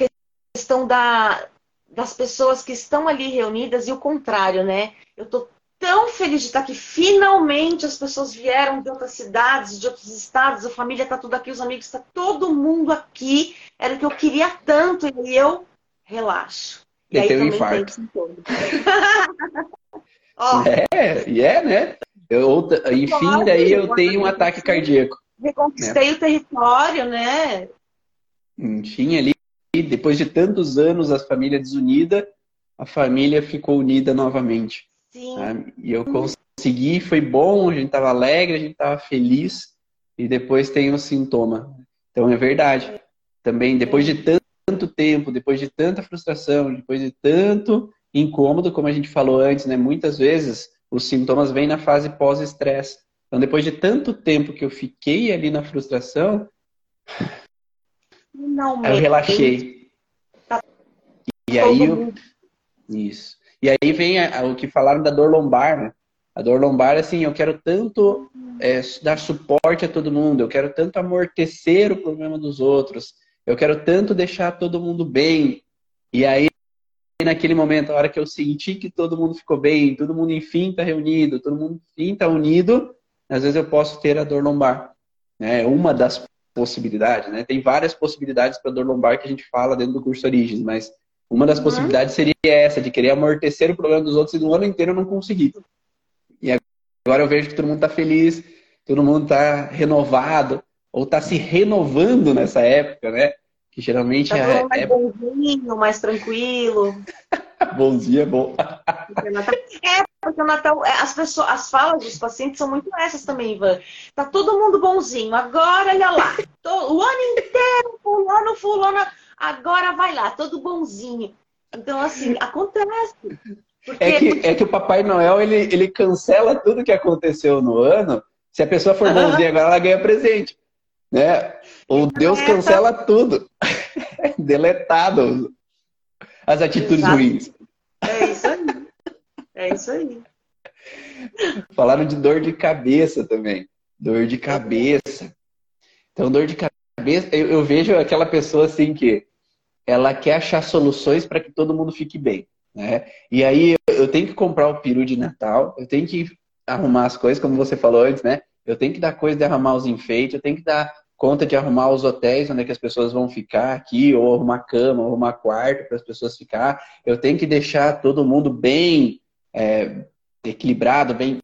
questão da, das pessoas que estão ali reunidas e o contrário, né? Eu estou tão feliz de estar aqui. Finalmente as pessoas vieram de outras cidades, de outros estados, a família está tudo aqui, os amigos, está todo mundo aqui. Era o que eu queria tanto e eu relaxo. E, e aí um infarto. oh. [LAUGHS] É, e é, né? Eu, enfim, daí eu tenho um ataque cardíaco. Reconquistei né? o território, né? Enfim, ali, depois de tantos anos, a família desunida, a família ficou unida novamente. Sim. Tá? E eu consegui, foi bom, a gente estava alegre, a gente estava feliz, e depois tem o sintoma. Então é verdade. Também, depois de tanto tempo, depois de tanta frustração, depois de tanto incômodo, como a gente falou antes, né? Muitas vezes os sintomas vêm na fase pós-estresse. Então, depois de tanto tempo que eu fiquei ali na frustração. Aí eu relaxei. Tá e aí eu... Isso. E aí vem a, a, o que falaram da dor lombar, né? A dor lombar, assim, eu quero tanto é, dar suporte a todo mundo, eu quero tanto amortecer o problema dos outros, eu quero tanto deixar todo mundo bem. E aí, naquele momento, a hora que eu senti que todo mundo ficou bem, todo mundo enfim está reunido, todo mundo enfim está unido, às vezes eu posso ter a dor lombar. É né? uma das possibilidades, né? Tem várias possibilidades para dor lombar que a gente fala dentro do curso Origens, mas uma das uhum. possibilidades seria essa, de querer amortecer o problema dos outros e no ano inteiro eu não conseguir. E agora eu vejo que todo mundo está feliz, todo mundo está renovado, ou está se renovando nessa época, né? Que geralmente tá é, mais é... bonzinho, mais tranquilo. [LAUGHS] bonzinho é bom. é, porque o Natal, é, as pessoas, as falas dos pacientes são muito essas também, Ivan. Tá todo mundo bonzinho, agora olha lá. o ano inteiro, fulano, fulano, agora vai lá, todo bonzinho. Então, assim, acontece. Porque... É, que, é que o Papai Noel, ele, ele cancela tudo que aconteceu no ano. Se a pessoa for bonzinha agora, ela ganha presente. Né? O Deus é, cancela tá... tudo. [LAUGHS] Deletado as atitudes Exato. ruins. É isso aí. É isso aí. Falaram de dor de cabeça também. Dor de cabeça. Então, dor de cabeça, eu, eu vejo aquela pessoa assim que ela quer achar soluções para que todo mundo fique bem. Né? E aí eu tenho que comprar o peru de Natal, eu tenho que arrumar as coisas, como você falou antes, né? Eu tenho que dar coisa de arrumar os enfeites, eu tenho que dar conta de arrumar os hotéis onde é que as pessoas vão ficar aqui, ou arrumar cama, ou arrumar quarto para as pessoas ficar. Eu tenho que deixar todo mundo bem é, equilibrado, bem,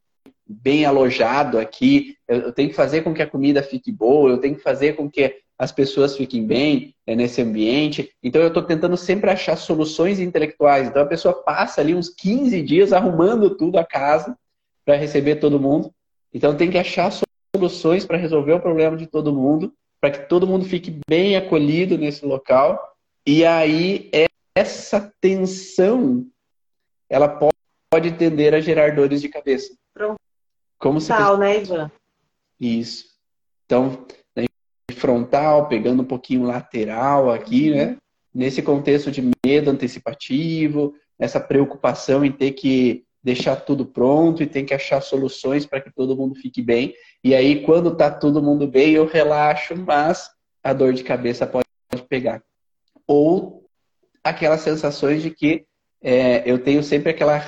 bem alojado aqui. Eu, eu, tenho que fazer com que a comida fique boa, eu tenho que fazer com que as pessoas fiquem bem é, nesse ambiente. Então eu estou tentando sempre achar soluções intelectuais. Então a pessoa passa ali uns 15 dias arrumando tudo a casa para receber todo mundo. Então tem que achar soluções para resolver o problema de todo mundo, para que todo mundo fique bem acolhido nesse local. E aí essa tensão ela pode tender a gerar dores de cabeça. Pronto. Como se Tal, né, Ivan? Isso. Então, frontal, pegando um pouquinho lateral aqui, né? Nesse contexto de medo antecipativo, essa preocupação em ter que deixar tudo pronto e tem que achar soluções para que todo mundo fique bem. E aí, quando tá todo mundo bem, eu relaxo, mas a dor de cabeça pode pegar. Ou aquelas sensações de que é, eu tenho sempre aquela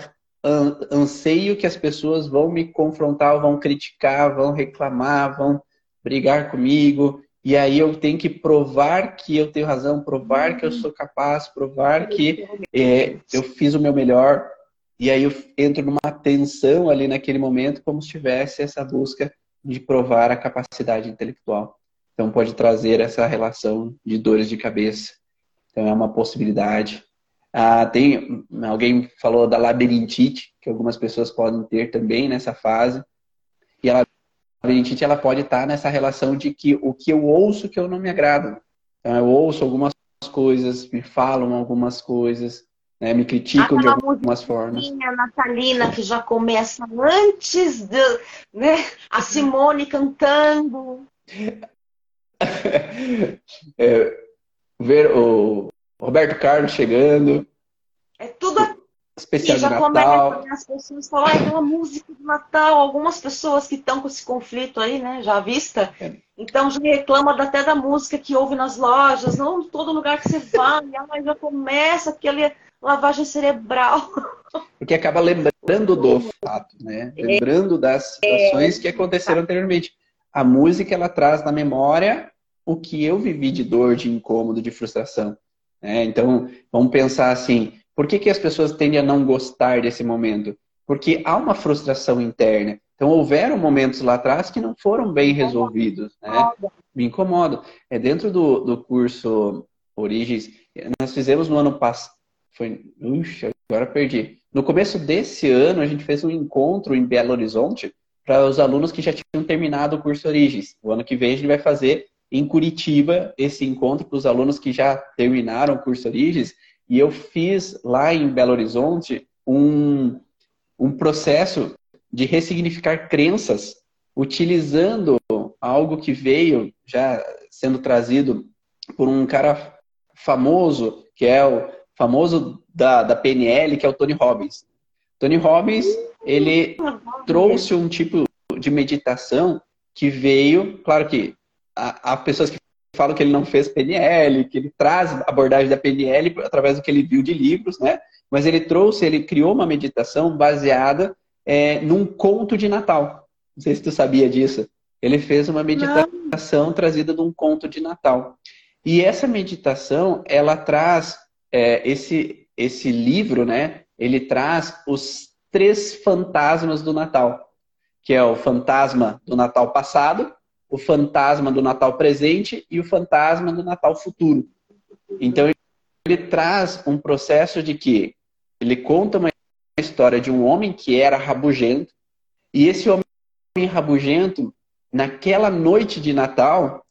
anseio que as pessoas vão me confrontar, vão criticar, vão reclamar, vão brigar comigo. E aí eu tenho que provar que eu tenho razão, provar que eu sou capaz, provar que é, eu fiz o meu melhor. E aí eu entro numa tensão ali naquele momento, como se tivesse essa busca de provar a capacidade intelectual. Então pode trazer essa relação de dores de cabeça. Então é uma possibilidade. Ah, tem alguém falou da labirintite, que algumas pessoas podem ter também nessa fase. E ela labirintite ela pode estar nessa relação de que o que eu ouço que eu não me agrada. Então, eu ouço algumas coisas, me falam algumas coisas, né, me criticam Aquela de algumas formas. natalina que já começa antes de, né, a Simone cantando. [LAUGHS] é, ver o Roberto Carlos chegando. É tudo especial e já de Natal. Começa, as pessoas falam, ah, aquela música de Natal, algumas pessoas que estão com esse conflito aí, né, já à vista, é. então já reclama até da música que ouve nas lojas, não em todo lugar que você vai, [LAUGHS] ah, já começa aquele lavagem cerebral. [LAUGHS] Porque acaba lembrando do fato, né? É. Lembrando das situações que aconteceram anteriormente. A música, ela traz na memória o que eu vivi de dor, de incômodo, de frustração. Né? Então, vamos pensar assim, por que, que as pessoas tendem a não gostar desse momento? Porque há uma frustração interna. Então, houveram momentos lá atrás que não foram bem resolvidos. Né? Me incomoda. É dentro do, do curso Origens, nós fizemos no ano passado. Foi. Uxa, agora perdi. No começo desse ano, a gente fez um encontro em Belo Horizonte para os alunos que já tinham terminado o curso Origens. O ano que vem a gente vai fazer em Curitiba esse encontro para os alunos que já terminaram o curso Origens e eu fiz lá em Belo Horizonte um, um processo de ressignificar crenças utilizando algo que veio já sendo trazido por um cara famoso, que é o famoso da, da PNL, que é o Tony Robbins. Tony Robbins, ele trouxe um tipo de meditação que veio, claro que há, pessoas que falam que ele não fez PNL, que ele traz abordagem da PNL através do que ele viu de livros, né? Mas ele trouxe, ele criou uma meditação baseada é, num conto de Natal. Não sei se tu sabia disso. Ele fez uma meditação não. trazida de um conto de Natal. E essa meditação, ela traz é, esse, esse livro, né? Ele traz os três fantasmas do Natal, que é o fantasma do Natal passado, o fantasma do Natal presente e o fantasma do Natal futuro. Então ele traz um processo de que ele conta uma história de um homem que era rabugento e esse homem rabugento naquela noite de Natal,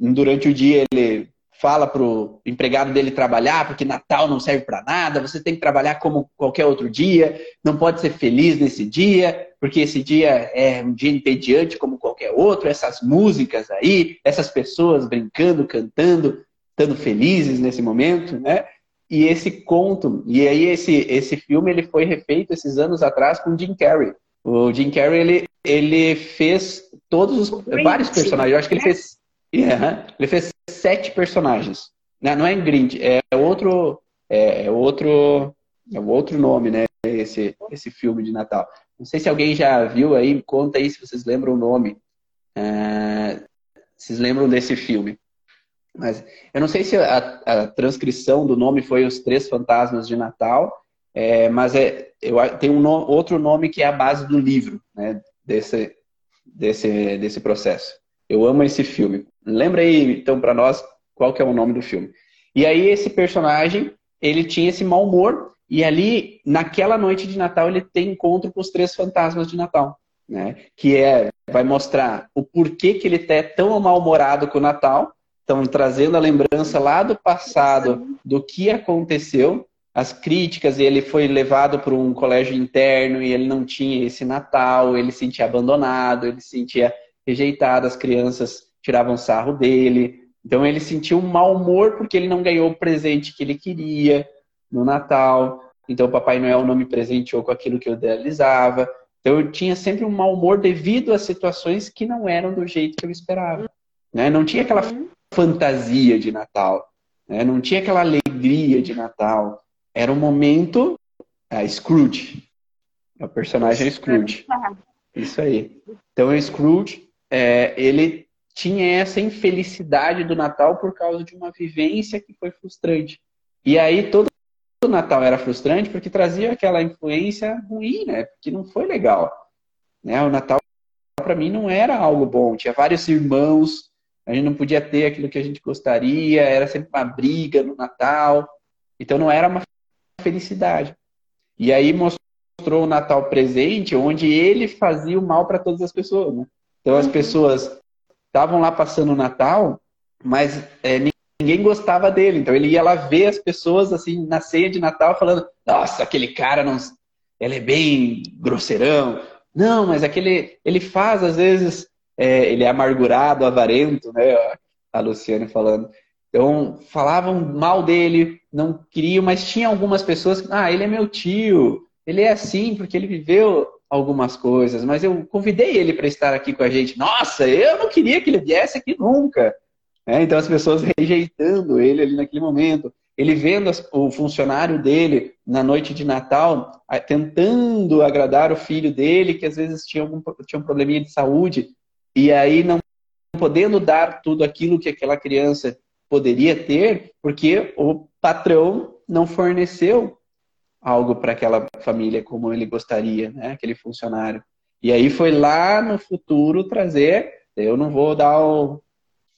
durante o dia ele fala pro empregado dele trabalhar, porque Natal não serve para nada, você tem que trabalhar como qualquer outro dia, não pode ser feliz nesse dia, porque esse dia é um dia entediante como qualquer outro, essas músicas aí, essas pessoas brincando, cantando, estando felizes nesse momento, né? E esse conto, e aí esse, esse filme ele foi refeito esses anos atrás com Jim Carrey. O Jim Carrey ele, ele fez todos os vários personagens. Eu acho que ele fez Yeah. Ele fez sete personagens. Não, não é Grinch, é outro, é, é outro, é outro nome, né? Esse, esse filme de Natal. Não sei se alguém já viu aí, conta aí se vocês lembram o nome. É, vocês lembram desse filme? Mas eu não sei se a, a, transcrição do nome foi Os Três Fantasmas de Natal, é, mas é, eu, tem um no, outro nome que é a base do livro, né? Desse, desse, desse processo. Eu amo esse filme. Lembra aí, então, para nós, qual que é o nome do filme. E aí, esse personagem, ele tinha esse mau humor, e ali, naquela noite de Natal, ele tem encontro com os três fantasmas de Natal. Né? Que é, vai mostrar o porquê que ele é tão mal-humorado com o Natal, estão trazendo a lembrança lá do passado do que aconteceu, as críticas, ele foi levado para um colégio interno e ele não tinha esse Natal, ele se sentia abandonado, ele se sentia rejeitado, as crianças tiravam sarro dele. Então ele sentiu um mau humor porque ele não ganhou o presente que ele queria no Natal. Então o Papai Noel não me presenteou com aquilo que eu idealizava. Então eu tinha sempre um mau humor devido a situações que não eram do jeito que eu esperava. Né? Não tinha aquela uhum. fantasia de Natal. Né? Não tinha aquela alegria de Natal. Era um momento. A Scrooge. O personagem é Scrooge. Isso aí. Então o Scrooge é, ele tinha essa infelicidade do Natal por causa de uma vivência que foi frustrante. E aí todo o Natal era frustrante porque trazia aquela influência ruim, né? Porque não foi legal. Né? O Natal para mim não era algo bom. Tinha vários irmãos, a gente não podia ter aquilo que a gente gostaria, era sempre uma briga no Natal. Então não era uma felicidade. E aí mostrou o Natal presente, onde ele fazia o mal para todas as pessoas, né? Então as uhum. pessoas estavam lá passando o Natal, mas é, ninguém gostava dele. Então ele ia lá ver as pessoas assim na ceia de Natal falando: "Nossa, aquele cara não, ele é bem grosseirão". Não, mas aquele ele faz às vezes é, ele é amargurado, avarento, né? A Luciane falando. Então falavam mal dele, não queriam, mas tinha algumas pessoas que, ah, ele é meu tio, ele é assim porque ele viveu algumas coisas, mas eu convidei ele para estar aqui com a gente. Nossa, eu não queria que ele viesse aqui nunca. É, então as pessoas [LAUGHS] rejeitando ele ali naquele momento. Ele vendo as, o funcionário dele na noite de Natal, tentando agradar o filho dele, que às vezes tinha, algum, tinha um probleminha de saúde, e aí não podendo dar tudo aquilo que aquela criança poderia ter, porque o patrão não forneceu algo para aquela família como ele gostaria, né? Aquele funcionário. E aí foi lá no futuro trazer. Eu não vou dar o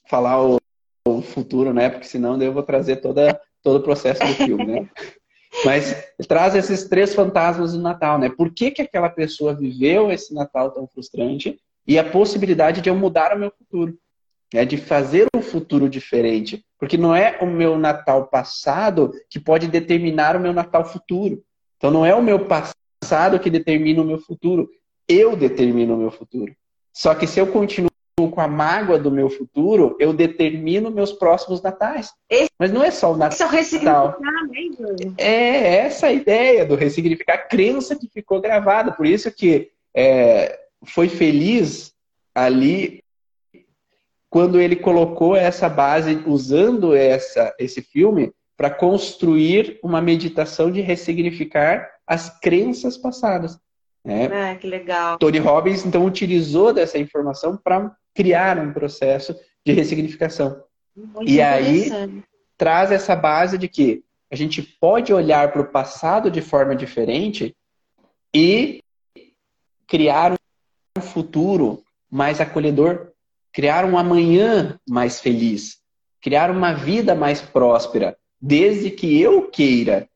falar o, o futuro, né? Porque senão eu vou trazer toda todo o processo do filme, né? [LAUGHS] Mas traz esses três fantasmas do Natal, né? Por que, que aquela pessoa viveu esse Natal tão frustrante e a possibilidade de eu mudar o meu futuro, né? De fazer um futuro diferente. Porque não é o meu Natal passado que pode determinar o meu Natal futuro. Então não é o meu passado que determina o meu futuro. Eu determino o meu futuro. Só que se eu continuo com a mágoa do meu futuro, eu determino meus próximos natais. Esse, Mas não é só o Natal. Esse é o ressignificar, né, É essa a ideia do ressignificar, a crença que ficou gravada. Por isso que é, foi feliz ali quando ele colocou essa base, usando essa, esse filme, para construir uma meditação de ressignificar as crenças passadas. Né? Ah, que legal. Tony Robbins, então, utilizou dessa informação para criar um processo de ressignificação. Muito e aí traz essa base de que a gente pode olhar para o passado de forma diferente e criar um futuro mais acolhedor, criar um amanhã mais feliz, criar uma vida mais próspera, desde que eu queira.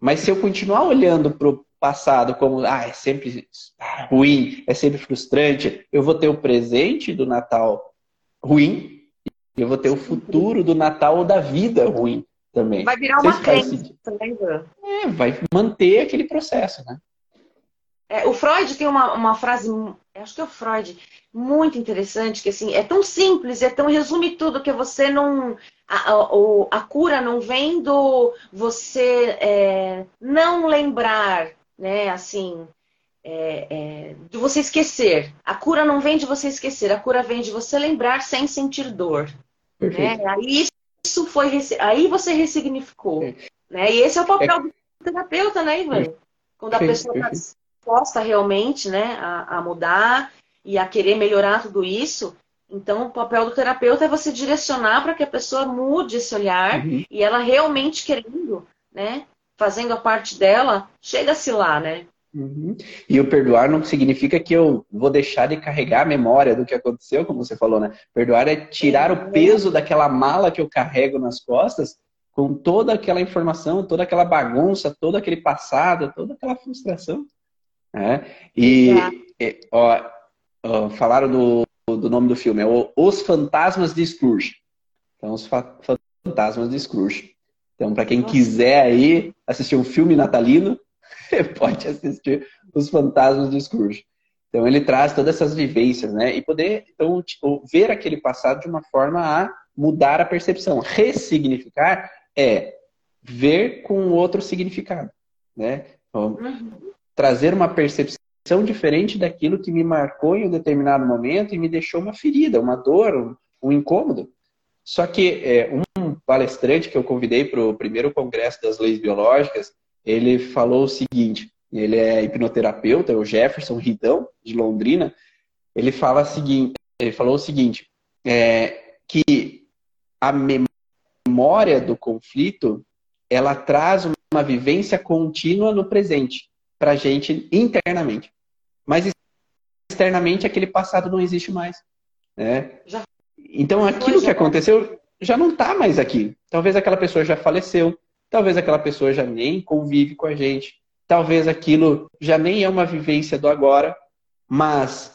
Mas se eu continuar olhando para o passado como ah, é sempre ruim, é sempre frustrante, eu vou ter o presente do Natal ruim e eu vou ter o futuro do Natal ou da vida ruim também. Vai virar uma crença também, É, vai manter aquele processo, né? É, o Freud tem uma, uma frase, acho que é o Freud, muito interessante, que assim, é tão simples, é tão resume tudo que você não. A, a, a cura não vem do você é, não lembrar né? Assim, é, é, de você esquecer. A cura não vem de você esquecer, a cura vem de você lembrar sem sentir dor. Né? Aí isso foi, aí você ressignificou. Né? E esse é o papel é... do terapeuta, né, Ivan? Quando a pessoa está disposta realmente né, a, a mudar e a querer melhorar tudo isso, então, o papel do terapeuta é você direcionar para que a pessoa mude esse olhar uhum. e ela realmente querendo, né, fazendo a parte dela, chega-se lá, né? Uhum. E o perdoar não significa que eu vou deixar de carregar a memória do que aconteceu, como você falou, né? Perdoar é tirar é. o peso daquela mala que eu carrego nas costas com toda aquela informação, toda aquela bagunça, todo aquele passado, toda aquela frustração. Né? E, e ó, ó, falaram do, do nome do filme, é Os Fantasmas de Scrooge. Então, os fa fantasmas de Scrooge. Então, para quem Nossa. quiser aí assistir um filme natalino, [LAUGHS] pode assistir Os Fantasmas de Scrooge. Então, ele traz todas essas vivências, né? E poder, então, tipo, ver aquele passado de uma forma a mudar a percepção. Ressignificar é ver com outro significado, né? Então, uhum. Trazer uma percepção diferente daquilo que me marcou em um determinado momento e me deixou uma ferida, uma dor, um, um incômodo. Só que é, um palestrante que eu convidei para o primeiro congresso das leis biológicas, ele falou o seguinte: ele é hipnoterapeuta, é o Jefferson Ridão, de Londrina. Ele fala seguinte, ele falou o seguinte, é, que a memória do conflito ela traz uma vivência contínua no presente para a gente internamente, mas externamente aquele passado não existe mais. Né? Já então, aquilo que aconteceu já não está mais aqui. Talvez aquela pessoa já faleceu, talvez aquela pessoa já nem convive com a gente, talvez aquilo já nem é uma vivência do agora, mas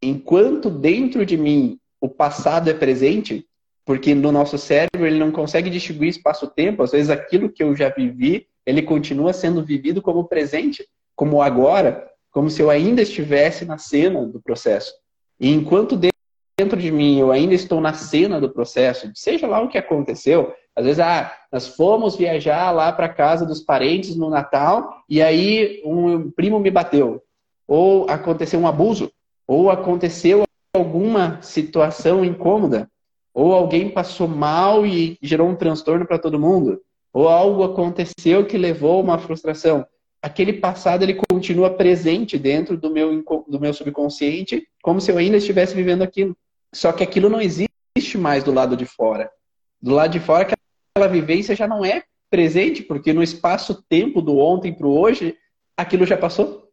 enquanto dentro de mim o passado é presente, porque no nosso cérebro ele não consegue distinguir espaço-tempo, às vezes aquilo que eu já vivi, ele continua sendo vivido como presente, como agora, como se eu ainda estivesse na cena do processo. E enquanto dentro de mim, eu ainda estou na cena do processo, seja lá o que aconteceu. Às vezes, ah, nós fomos viajar lá para casa dos parentes no Natal e aí um primo me bateu. Ou aconteceu um abuso. Ou aconteceu alguma situação incômoda. Ou alguém passou mal e gerou um transtorno para todo mundo. Ou algo aconteceu que levou a uma frustração. Aquele passado ele continua presente dentro do meu, do meu subconsciente, como se eu ainda estivesse vivendo aquilo. Só que aquilo não existe mais do lado de fora. Do lado de fora, aquela vivência já não é presente, porque no espaço-tempo do ontem para o hoje, aquilo já passou.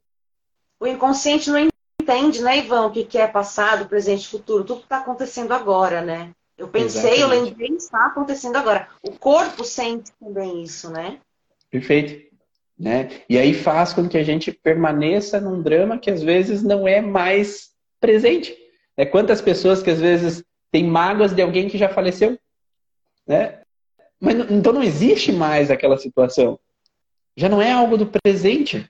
O inconsciente não entende, né, Ivan, o que é passado, presente futuro. Tudo está acontecendo agora, né? Eu pensei, Exatamente. eu lembrei, está acontecendo agora. O corpo sente também isso, né? Perfeito. Né? E aí faz com que a gente permaneça num drama que às vezes não é mais presente. É quantas pessoas que às vezes têm mágoas de alguém que já faleceu, né? Mas então não existe mais aquela situação. Já não é algo do presente.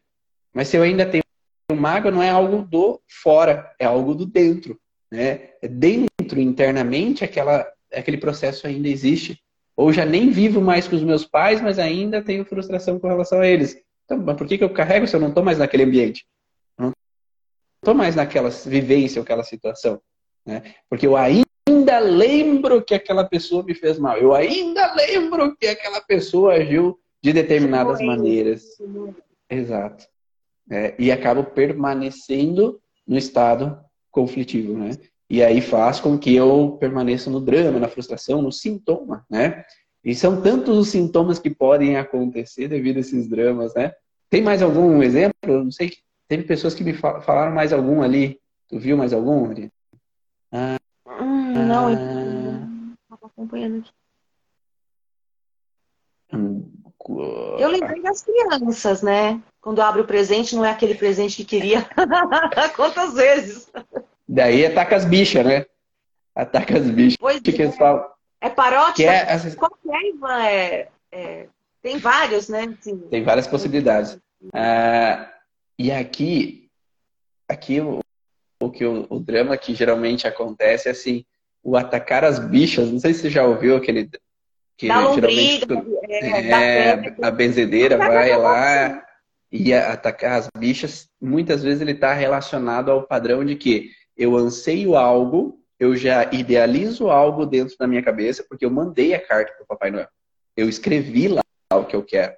Mas se eu ainda tenho mágoa, não é algo do fora, é algo do dentro. né? Dentro, internamente, aquela, aquele processo ainda existe. Ou já nem vivo mais com os meus pais, mas ainda tenho frustração com relação a eles. Então, mas por que, que eu carrego se eu não estou mais naquele ambiente? Eu não estou mais naquela vivência, aquela situação. Né? Porque eu ainda lembro que aquela pessoa me fez mal. Eu ainda lembro que aquela pessoa agiu de determinadas maneiras. Exato. É, e acabo permanecendo no estado conflitivo, né? E aí faz com que eu permaneça no drama, na frustração, no sintoma, né? E são tantos os sintomas que podem acontecer devido a esses dramas, né? Tem mais algum exemplo? Eu não sei. Teve pessoas que me falaram mais algum ali. Tu viu mais algum, Ah, hum, não, ah, eu estava acompanhando aqui. Hum, eu lembrei das crianças, né? Quando abre o presente, não é aquele presente que queria. [LAUGHS] Quantas vezes? Daí ataca as bichas, né? Ataca as bichas. Pois que é. Que eles falam? É paróquia? É... Qual que é, Ivan? É, é... Tem vários, né? Assim... Tem várias possibilidades. Ah, e aqui, aqui o, o que o, o, drama que geralmente acontece é assim, o atacar as bichas. Não sei se você já ouviu aquele que da lombriga, é, é, a benzedeira vai lá e atacar as bichas. Muitas vezes ele está relacionado ao padrão de que eu anseio algo, eu já idealizo algo dentro da minha cabeça, porque eu mandei a carta para o Papai Noel. Eu escrevi lá o que eu quero.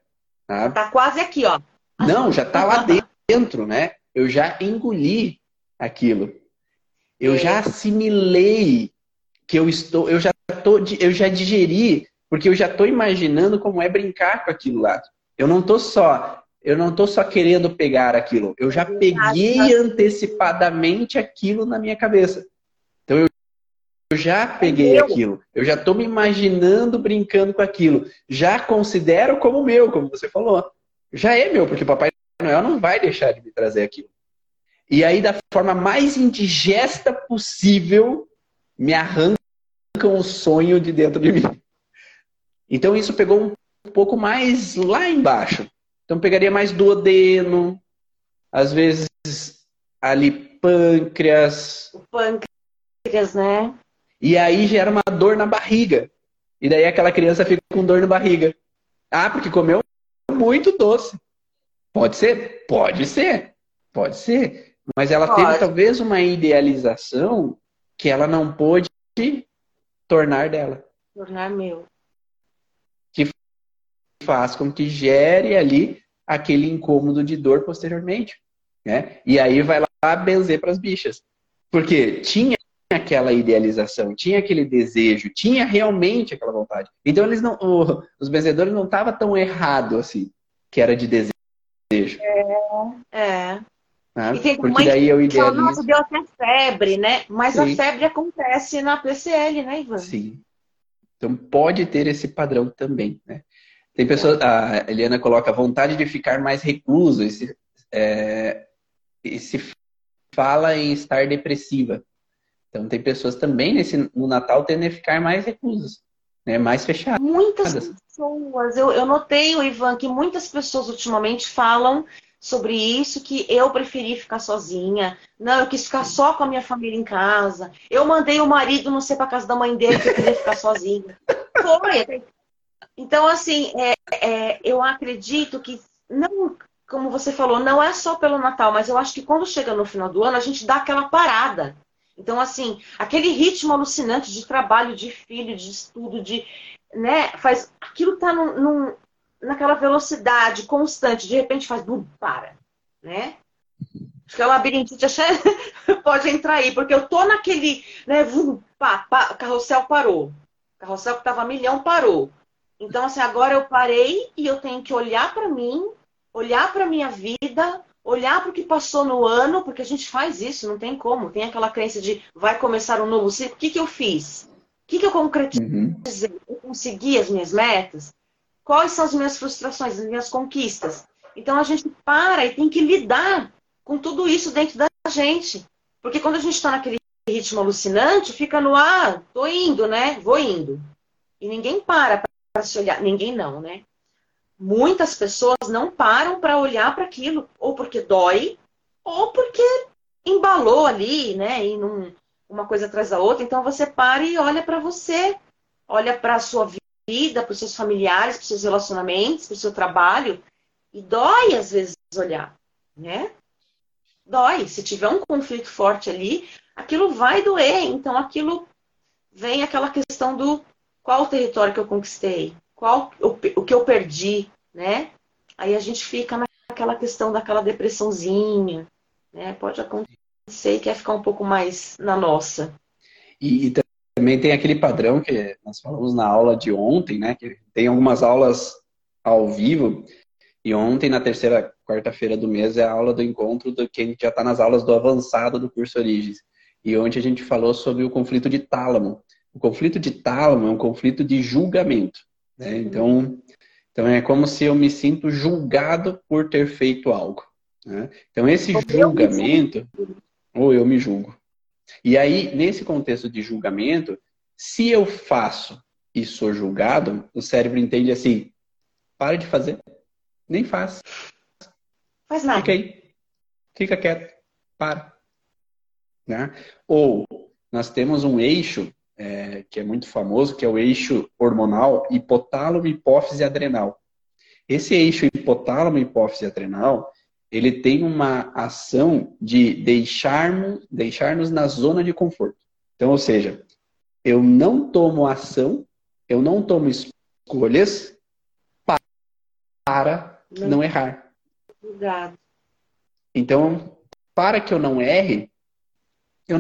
Tá? tá quase aqui, ó. Não, já tá lá dentro, né? Eu já engoli aquilo. Eu já assimilei que eu estou, eu já tô, eu já digeri, porque eu já estou imaginando como é brincar com aquilo lá. Eu não tô só eu não estou só querendo pegar aquilo, eu já peguei antecipadamente aquilo na minha cabeça. Então eu, eu já peguei é aquilo, eu já estou me imaginando brincando com aquilo, já considero como meu, como você falou. Já é meu, porque o Papai Noel não vai deixar de me trazer aquilo. E aí, da forma mais indigesta possível, me arrancam o sonho de dentro de mim. Então isso pegou um pouco mais lá embaixo. Então pegaria mais duodeno, às vezes ali pâncreas. O pâncreas, né? E aí gera uma dor na barriga. E daí aquela criança fica com dor na barriga. Ah, porque comeu muito doce. Pode ser? Pode ser. Pode ser. Mas ela Pode. teve talvez uma idealização que ela não pôde tornar dela. Tornar meu faz com que gere ali aquele incômodo de dor posteriormente. Né? E aí vai lá benzer para as bichas. Porque tinha aquela idealização, tinha aquele desejo, tinha realmente aquela vontade. Então eles não, os benzedores não estavam tão errado assim, que era de desejo. É, é. Ah, porque daí eu idealizo... Nossa, deu até febre, né? Mas Sim. a febre acontece na PCL, né, Ivan? Sim. Então pode ter esse padrão também, né? Tem pessoas, a Eliana coloca vontade de ficar mais recluso e se, é, e se fala em estar depressiva. Então tem pessoas também nesse, no Natal tendem a ficar mais reclusas, né, mais fechadas. Muitas pessoas, eu, eu notei, Ivan, que muitas pessoas ultimamente falam sobre isso, que eu preferi ficar sozinha. Não, eu quis ficar só com a minha família em casa. Eu mandei o marido não sei para casa da mãe dele que eu queria ficar sozinha. Foi, então, assim, é, é, eu acredito que não, como você falou, não é só pelo Natal, mas eu acho que quando chega no final do ano, a gente dá aquela parada. Então, assim, aquele ritmo alucinante de trabalho, de filho, de estudo, de. Né, faz. Aquilo tá num, num, naquela velocidade constante, de repente faz. Bum, para. Né? Acho que a labirintite [LAUGHS] pode entrar aí, porque eu tô naquele. Né, vum, pá, pá, carrossel parou. Carrossel que tava milhão parou. Então, assim, agora eu parei e eu tenho que olhar para mim, olhar para minha vida, olhar para o que passou no ano, porque a gente faz isso, não tem como. Tem aquela crença de vai começar um novo ciclo. O que, que eu fiz? O que, que eu concretizei? Uhum. Eu consegui as minhas metas? Quais são as minhas frustrações, as minhas conquistas? Então a gente para e tem que lidar com tudo isso dentro da gente. Porque quando a gente está naquele ritmo alucinante, fica no ar, ah, tô indo, né? Vou indo. E ninguém para para se olhar. Ninguém não, né? Muitas pessoas não param para olhar para aquilo, ou porque dói, ou porque embalou ali, né? E não, uma coisa atrás da outra. Então você para e olha para você, olha para a sua vida, para os seus familiares, para os seus relacionamentos, para o seu trabalho. E dói às vezes olhar, né? Dói. Se tiver um conflito forte ali, aquilo vai doer. Então aquilo vem aquela questão do qual o território que eu conquistei, qual o, o que eu perdi, né? Aí a gente fica naquela questão daquela depressãozinha, né? Pode acontecer e quer ficar um pouco mais na nossa. E, e, também tem aquele padrão que nós falamos na aula de ontem, né? Que tem algumas aulas ao vivo. E ontem, na terceira quarta-feira do mês, é a aula do encontro do quem já está nas aulas do avançado do curso Origens. E ontem a gente falou sobre o conflito de tálamo. O conflito de tálamo é um conflito de julgamento. Né? Então, então é como se eu me sinto julgado por ter feito algo. Né? Então esse julgamento, ou eu me julgo. E aí, nesse contexto de julgamento, se eu faço e sou julgado, o cérebro entende assim: para de fazer, nem faz. Faz nada. Fica aí, fica quieto, para. Né? Ou nós temos um eixo é, que é muito famoso, que é o eixo hormonal hipotálamo, hipófise adrenal. Esse eixo hipotálamo, hipófise adrenal, ele tem uma ação de deixar-nos deixar na zona de conforto. Então, ou seja, eu não tomo ação, eu não tomo escolhas para não, não errar. Obrigado. Então, para que eu não erre, eu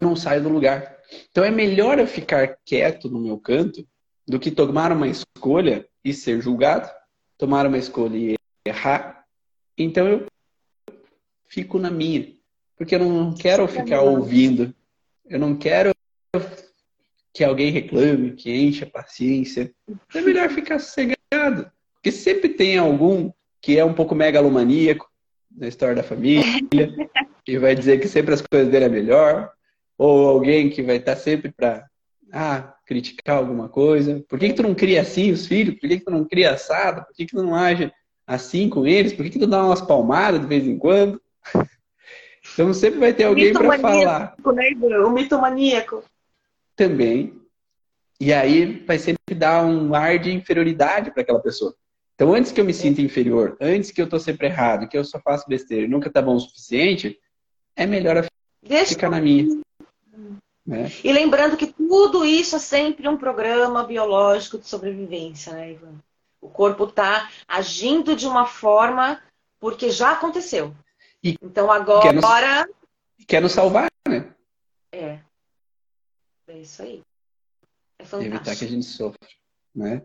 não saio do lugar. Então é melhor eu ficar quieto no meu canto do que tomar uma escolha e ser julgado, tomar uma escolha e errar. Então eu fico na minha, porque eu não quero ficar ouvindo, eu não quero que alguém reclame, que encha a paciência. É melhor ficar sossegado, porque sempre tem algum que é um pouco megalomaníaco na história da família [LAUGHS] e vai dizer que sempre as coisas dele é melhor, ou alguém que vai estar sempre para ah, criticar alguma coisa. Por que, que tu não cria assim os filhos? Por que, que tu não cria assado? Por que, que tu não age assim com eles? Por que, que tu dá umas palmadas de vez em quando? [LAUGHS] Então sempre vai ter alguém para falar. Né, o mitomaníaco. Também. E aí vai sempre dar um ar de inferioridade para aquela pessoa. Então, antes que eu me sinta inferior, antes que eu tô sempre errado, que eu só faço besteira e nunca tá bom o suficiente, é melhor Deixa ficar na minha. Né? E lembrando que tudo isso é sempre um programa biológico de sobrevivência, né, Ivan? O corpo está agindo de uma forma porque já aconteceu. E então agora. Quer nos, quer nos salvar, né? É. É isso aí. É fantástico. Evitar que a gente sofra. Né?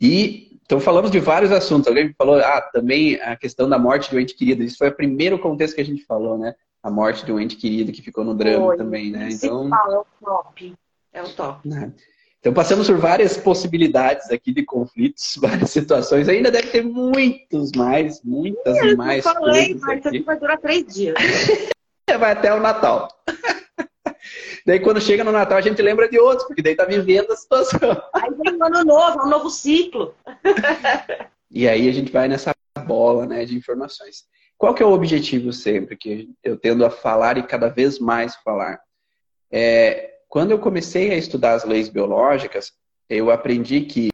E então falamos de vários assuntos. Alguém falou, ah, também a questão da morte um ente querido. Isso foi o primeiro contexto que a gente falou, né? A morte de um ente querido que ficou no drama Foi. também, né? Então, é o top. É o top. Né? Então passamos por várias possibilidades aqui de conflitos, [LAUGHS] várias situações. Ainda deve ter muitos mais, muitas e mais. Eu falei, mas isso aqui vai durar três dias. [LAUGHS] vai até o Natal. [LAUGHS] daí quando chega no Natal a gente lembra de outros, porque daí tá vivendo a situação. Aí vem um ano novo, um novo ciclo. e aí a gente vai nessa bola né, de informações. Qual que é o objetivo sempre que eu tendo a falar e cada vez mais falar? É, quando eu comecei a estudar as leis biológicas, eu aprendi que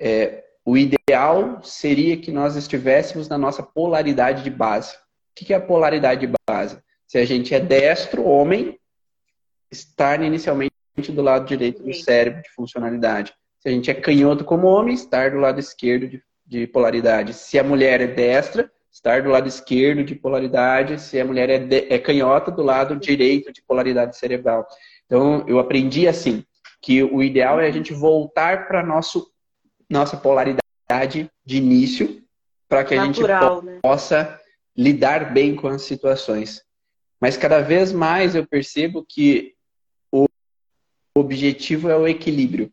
é, o ideal seria que nós estivéssemos na nossa polaridade de base. O que é a polaridade de base? Se a gente é destro, homem, estar inicialmente do lado direito do cérebro de funcionalidade. Se a gente é canhoto como homem, estar do lado esquerdo de, de polaridade. Se a mulher é destra, estar do lado esquerdo de polaridade, se a mulher é, de, é canhota, do lado direito de polaridade cerebral. Então, eu aprendi assim, que o ideal é a gente voltar para nossa polaridade de início, para que a Natural, gente né? possa lidar bem com as situações. Mas cada vez mais eu percebo que o objetivo é o equilíbrio.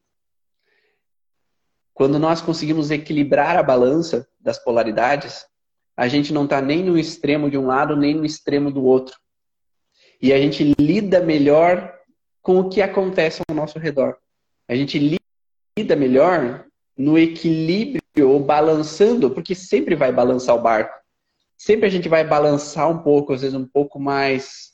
Quando nós conseguimos equilibrar a balança das polaridades, a gente não está nem no extremo de um lado, nem no extremo do outro. E a gente lida melhor com o que acontece ao nosso redor. A gente lida melhor no equilíbrio ou balançando, porque sempre vai balançar o barco. Sempre a gente vai balançar um pouco, às vezes um pouco mais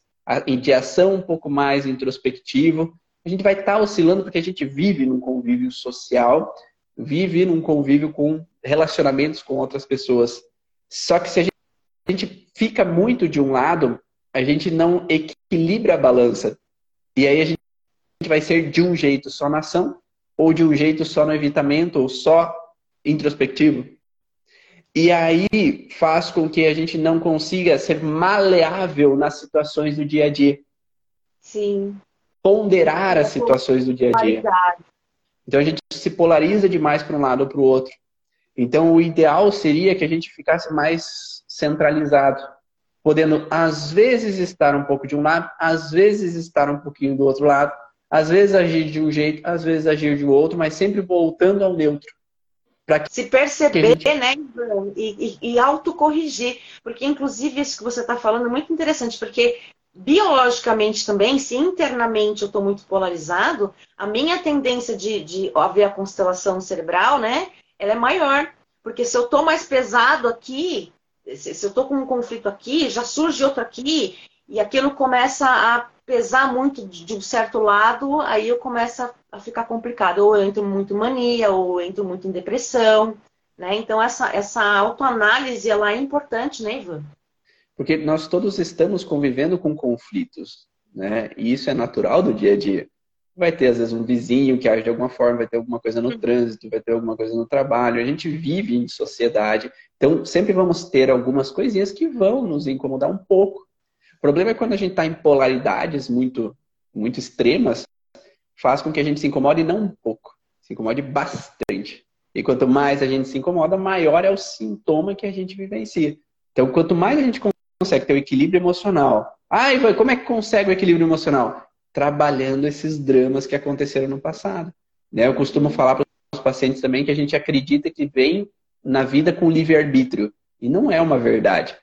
de ação um pouco mais introspectivo. A gente vai estar tá oscilando porque a gente vive num convívio social, vive num convívio com relacionamentos com outras pessoas. Só que se a gente, a gente fica muito de um lado, a gente não equilibra a balança. E aí a gente vai ser de um jeito só na ação, ou de um jeito só no evitamento, ou só introspectivo. E aí faz com que a gente não consiga ser maleável nas situações do dia a dia. Sim. Ponderar as situações do dia a dia. Então a gente se polariza demais para um lado ou para o outro. Então o ideal seria que a gente ficasse mais centralizado, podendo às vezes estar um pouco de um lado, às vezes estar um pouquinho do outro lado, às vezes agir de um jeito, às vezes agir de outro, mas sempre voltando ao neutro. Que se perceber, gente... né, e, e, e autocorrigir. Porque, inclusive, isso que você está falando é muito interessante, porque biologicamente também, se internamente eu estou muito polarizado, a minha tendência de, de ver a constelação cerebral, né, ela é maior. Porque se eu estou mais pesado aqui, se, eu estou com um conflito aqui, já surge outro aqui, e aquilo começa a pesar muito de um certo lado, aí eu começo a ficar complicado. Ou eu entro muito em mania, ou eu entro muito em depressão. Né? Então, essa, essa autoanálise ela é importante, né, Ivan? Porque nós todos estamos convivendo com conflitos, né? E isso é natural do dia a dia. Vai ter, às vezes, um vizinho que age de alguma forma, vai ter alguma coisa no trânsito, vai ter alguma coisa no trabalho. A gente vive em sociedade. Então, sempre vamos ter algumas coisinhas que vão nos incomodar um pouco. O problema é quando a gente está em polaridades muito, muito extremas, faz com que a gente se incomode não um pouco, se incomode bastante. E quanto mais a gente se incomoda, maior é o sintoma que a gente vivencia. Então, quanto mais a gente consegue ter o equilíbrio emocional. Ah, Ivan, como é que consegue o equilíbrio emocional? Trabalhando esses dramas que aconteceram no passado. Né? Eu costumo falar para os pacientes também que a gente acredita que vem na vida com livre-arbítrio. E não é uma verdade.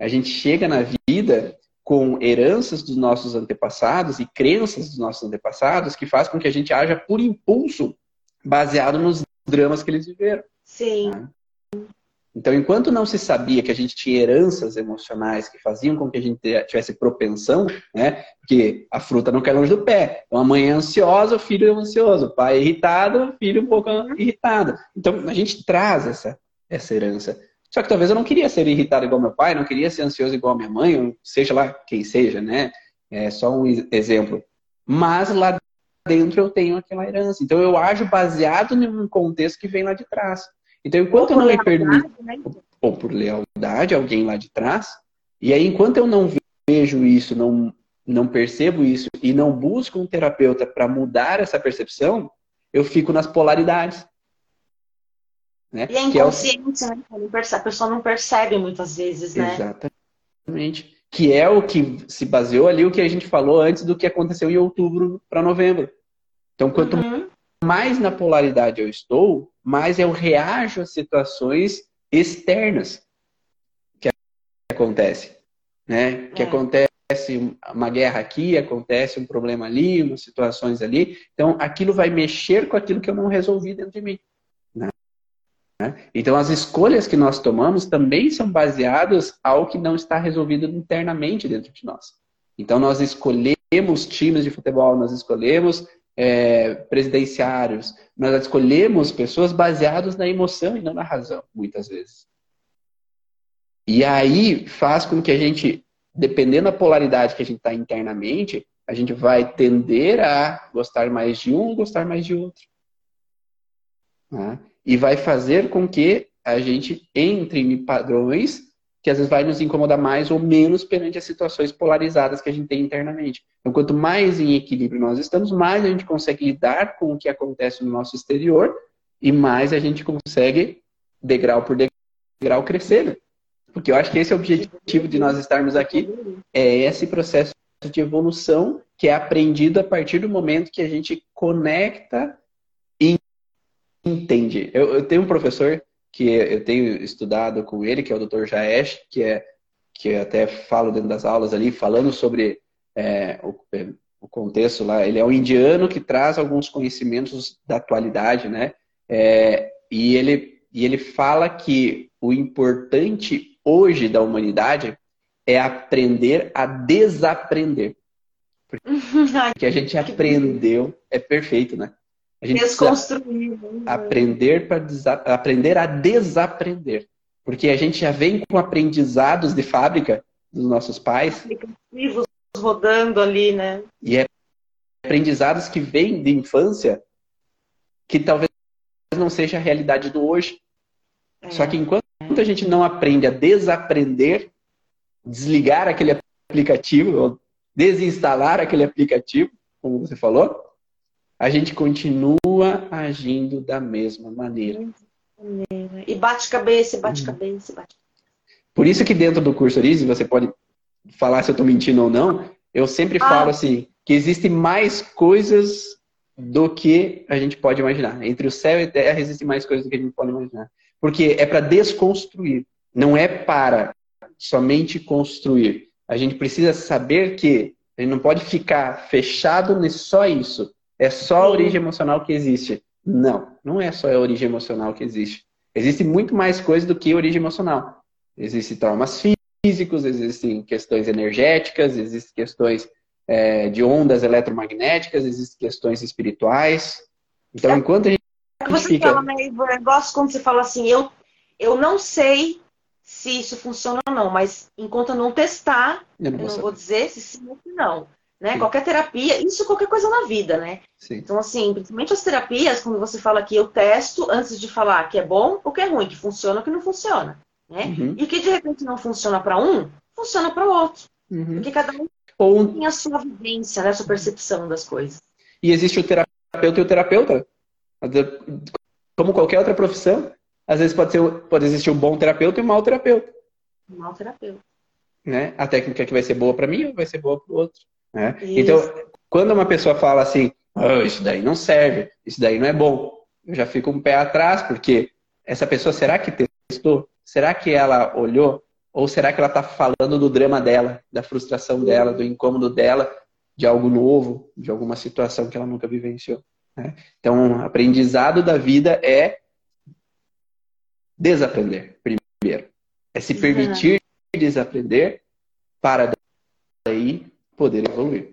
A gente chega na vida com heranças dos nossos antepassados e crenças dos nossos antepassados que faz com que a gente haja por impulso baseado nos dramas que eles viveram. Sim. Né? Então, enquanto não se sabia que a gente tinha heranças emocionais que faziam com que a gente tivesse propensão, né? Porque a fruta não cai longe do pé. Então, a mãe é ansiosa, o filho é ansioso. O pai é irritado, o filho um pouco irritado. Então, a gente traz essa, essa herança. Só que talvez eu não queria ser irritado igual meu pai, não queria ser ansioso igual minha mãe, ou seja lá quem seja, né? É só um exemplo. Mas lá dentro eu tenho aquela herança. Então, eu ajo baseado num contexto que vem lá de trás. Então, enquanto eu não me permito, né? ou por lealdade, alguém lá de trás, e aí enquanto eu não vejo isso, não, não percebo isso e não busco um terapeuta para mudar essa percepção, eu fico nas polaridades. Né? E é inconsciente, é o... né? A pessoa não percebe muitas vezes, né? Exatamente. Que é o que se baseou ali, o que a gente falou antes do que aconteceu em outubro para novembro. Então, quanto uhum mais na polaridade eu estou, mais eu reajo a situações externas que acontece, né? Que é. acontece uma guerra aqui, acontece um problema ali, umas situações ali. Então, aquilo vai mexer com aquilo que eu não resolvi dentro de mim. Né? Então, as escolhas que nós tomamos também são baseadas ao que não está resolvido internamente dentro de nós. Então, nós escolhemos times de futebol, nós escolhemos é, presidenciários, nós escolhemos pessoas baseadas na emoção e não na razão, muitas vezes. E aí faz com que a gente, dependendo da polaridade que a gente está internamente, a gente vai tender a gostar mais de um, gostar mais de outro. Né? E vai fazer com que a gente entre em padrões que às vezes vai nos incomodar mais ou menos perante as situações polarizadas que a gente tem internamente. Então, quanto mais em equilíbrio nós estamos, mais a gente consegue lidar com o que acontece no nosso exterior e mais a gente consegue, degrau por degrau, crescer. Né? Porque eu acho que esse é o objetivo de nós estarmos aqui, é esse processo de evolução que é aprendido a partir do momento que a gente conecta e entende. Eu, eu tenho um professor que eu tenho estudado com ele, que é o Dr. Jaesh, que é que eu até falo dentro das aulas ali, falando sobre é, o, o, contexto lá. Ele é um indiano que traz alguns conhecimentos da atualidade, né? É, e, ele, e ele fala que o importante hoje da humanidade é aprender a desaprender. [LAUGHS] Porque a gente aprendeu, é perfeito, né? A gente Desconstruir. Né? Aprender para aprender a desaprender. Porque a gente já vem com aprendizados de fábrica dos nossos pais. Aplicativos rodando ali, né? E é aprendizados que vêm de infância que talvez não seja a realidade do hoje. É. Só que enquanto a gente não aprende a desaprender, desligar aquele aplicativo, ou desinstalar aquele aplicativo, como você falou, a gente continua agindo da mesma maneira. E bate cabeça, bate cabeça, bate Por isso que dentro do curso Orize, você pode falar se eu estou mentindo ou não, eu sempre ah. falo assim, que existem mais coisas do que a gente pode imaginar. Entre o céu e a terra existem mais coisas do que a gente pode imaginar. Porque é para desconstruir, não é para somente construir. A gente precisa saber que a gente não pode ficar fechado nisso só isso. É só a origem emocional que existe. Não, não é só a origem emocional que existe. Existe muito mais coisa do que origem emocional. Existem traumas físicos, existem questões energéticas, existem questões é, de ondas eletromagnéticas, existem questões espirituais. Então, é, enquanto a gente. É você fica... fala, né, Eu gosto quando você fala assim, eu, eu não sei se isso funciona ou não, mas enquanto eu não testar, eu não, eu não vou dizer se sim ou se não. Né? Qualquer terapia, isso qualquer coisa na vida, né? Sim. Então, assim, principalmente as terapias, quando você fala que eu testo antes de falar que é bom ou que é ruim, que funciona ou que não funciona. Né? Uhum. E que de repente não funciona para um, funciona para o outro. Uhum. Porque cada um ou... tem a sua vivência, né? a sua percepção das coisas. E existe o terapeuta e o terapeuta. Como qualquer outra profissão, às vezes pode, ser, pode existir um bom terapeuta e um mau terapeuta. Um mau terapeuta. Né? A técnica que vai ser boa para mim vai ser boa para o outro. Né? Então, quando uma pessoa fala assim, oh, isso daí não serve, isso daí não é bom, eu já fico um pé atrás, porque essa pessoa, será que testou? Será que ela olhou? Ou será que ela está falando do drama dela, da frustração dela, do incômodo dela, de algo novo, de alguma situação que ela nunca vivenciou? Né? Então, aprendizado da vida é desaprender, primeiro. É se permitir uhum. desaprender para daí poder evoluir.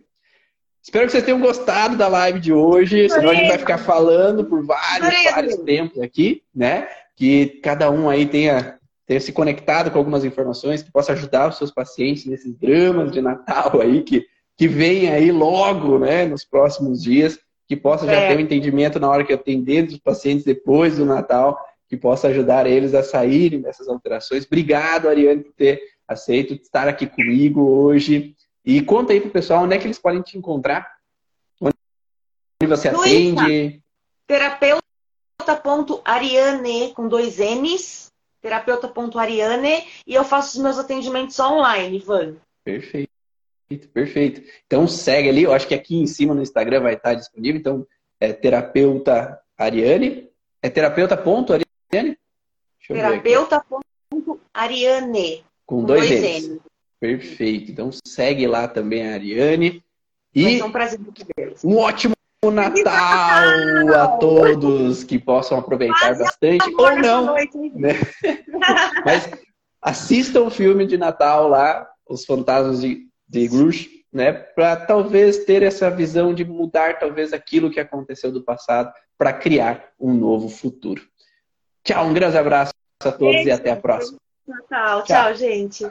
Espero que vocês tenham gostado da live de hoje, senão a gente vai ficar falando por vários, vários tempos aqui, né? Que cada um aí tenha, tenha se conectado com algumas informações que possa ajudar os seus pacientes nesses dramas de Natal aí, que, que vem aí logo, né, nos próximos dias, que possa já é. ter um entendimento na hora que atender os pacientes depois do Natal, que possa ajudar eles a saírem dessas alterações. Obrigado, Ariane, por ter aceito estar aqui comigo hoje. E conta aí pro pessoal onde é que eles podem te encontrar. Onde você no atende. Terapeuta.ariane com dois N's. Terapeuta.ariane. E eu faço os meus atendimentos online, Ivan. Perfeito. Perfeito. Então segue ali, eu acho que aqui em cima no Instagram vai estar disponível. Então, é terapeuta Ariane. É terapeuta.ariane? Terapeuta.ariane. Com, com dois, dois N's. N. Perfeito. Então segue lá também a Ariane. E um, prazer um ótimo Natal a todos que possam aproveitar bastante ou não. Né? Mas assistam o filme de Natal lá, Os Fantasmas de, de Grush, né? Para talvez ter essa visão de mudar talvez aquilo que aconteceu do passado para criar um novo futuro. Tchau, um grande abraço a todos e até a próxima. Natal, tchau, tchau gente.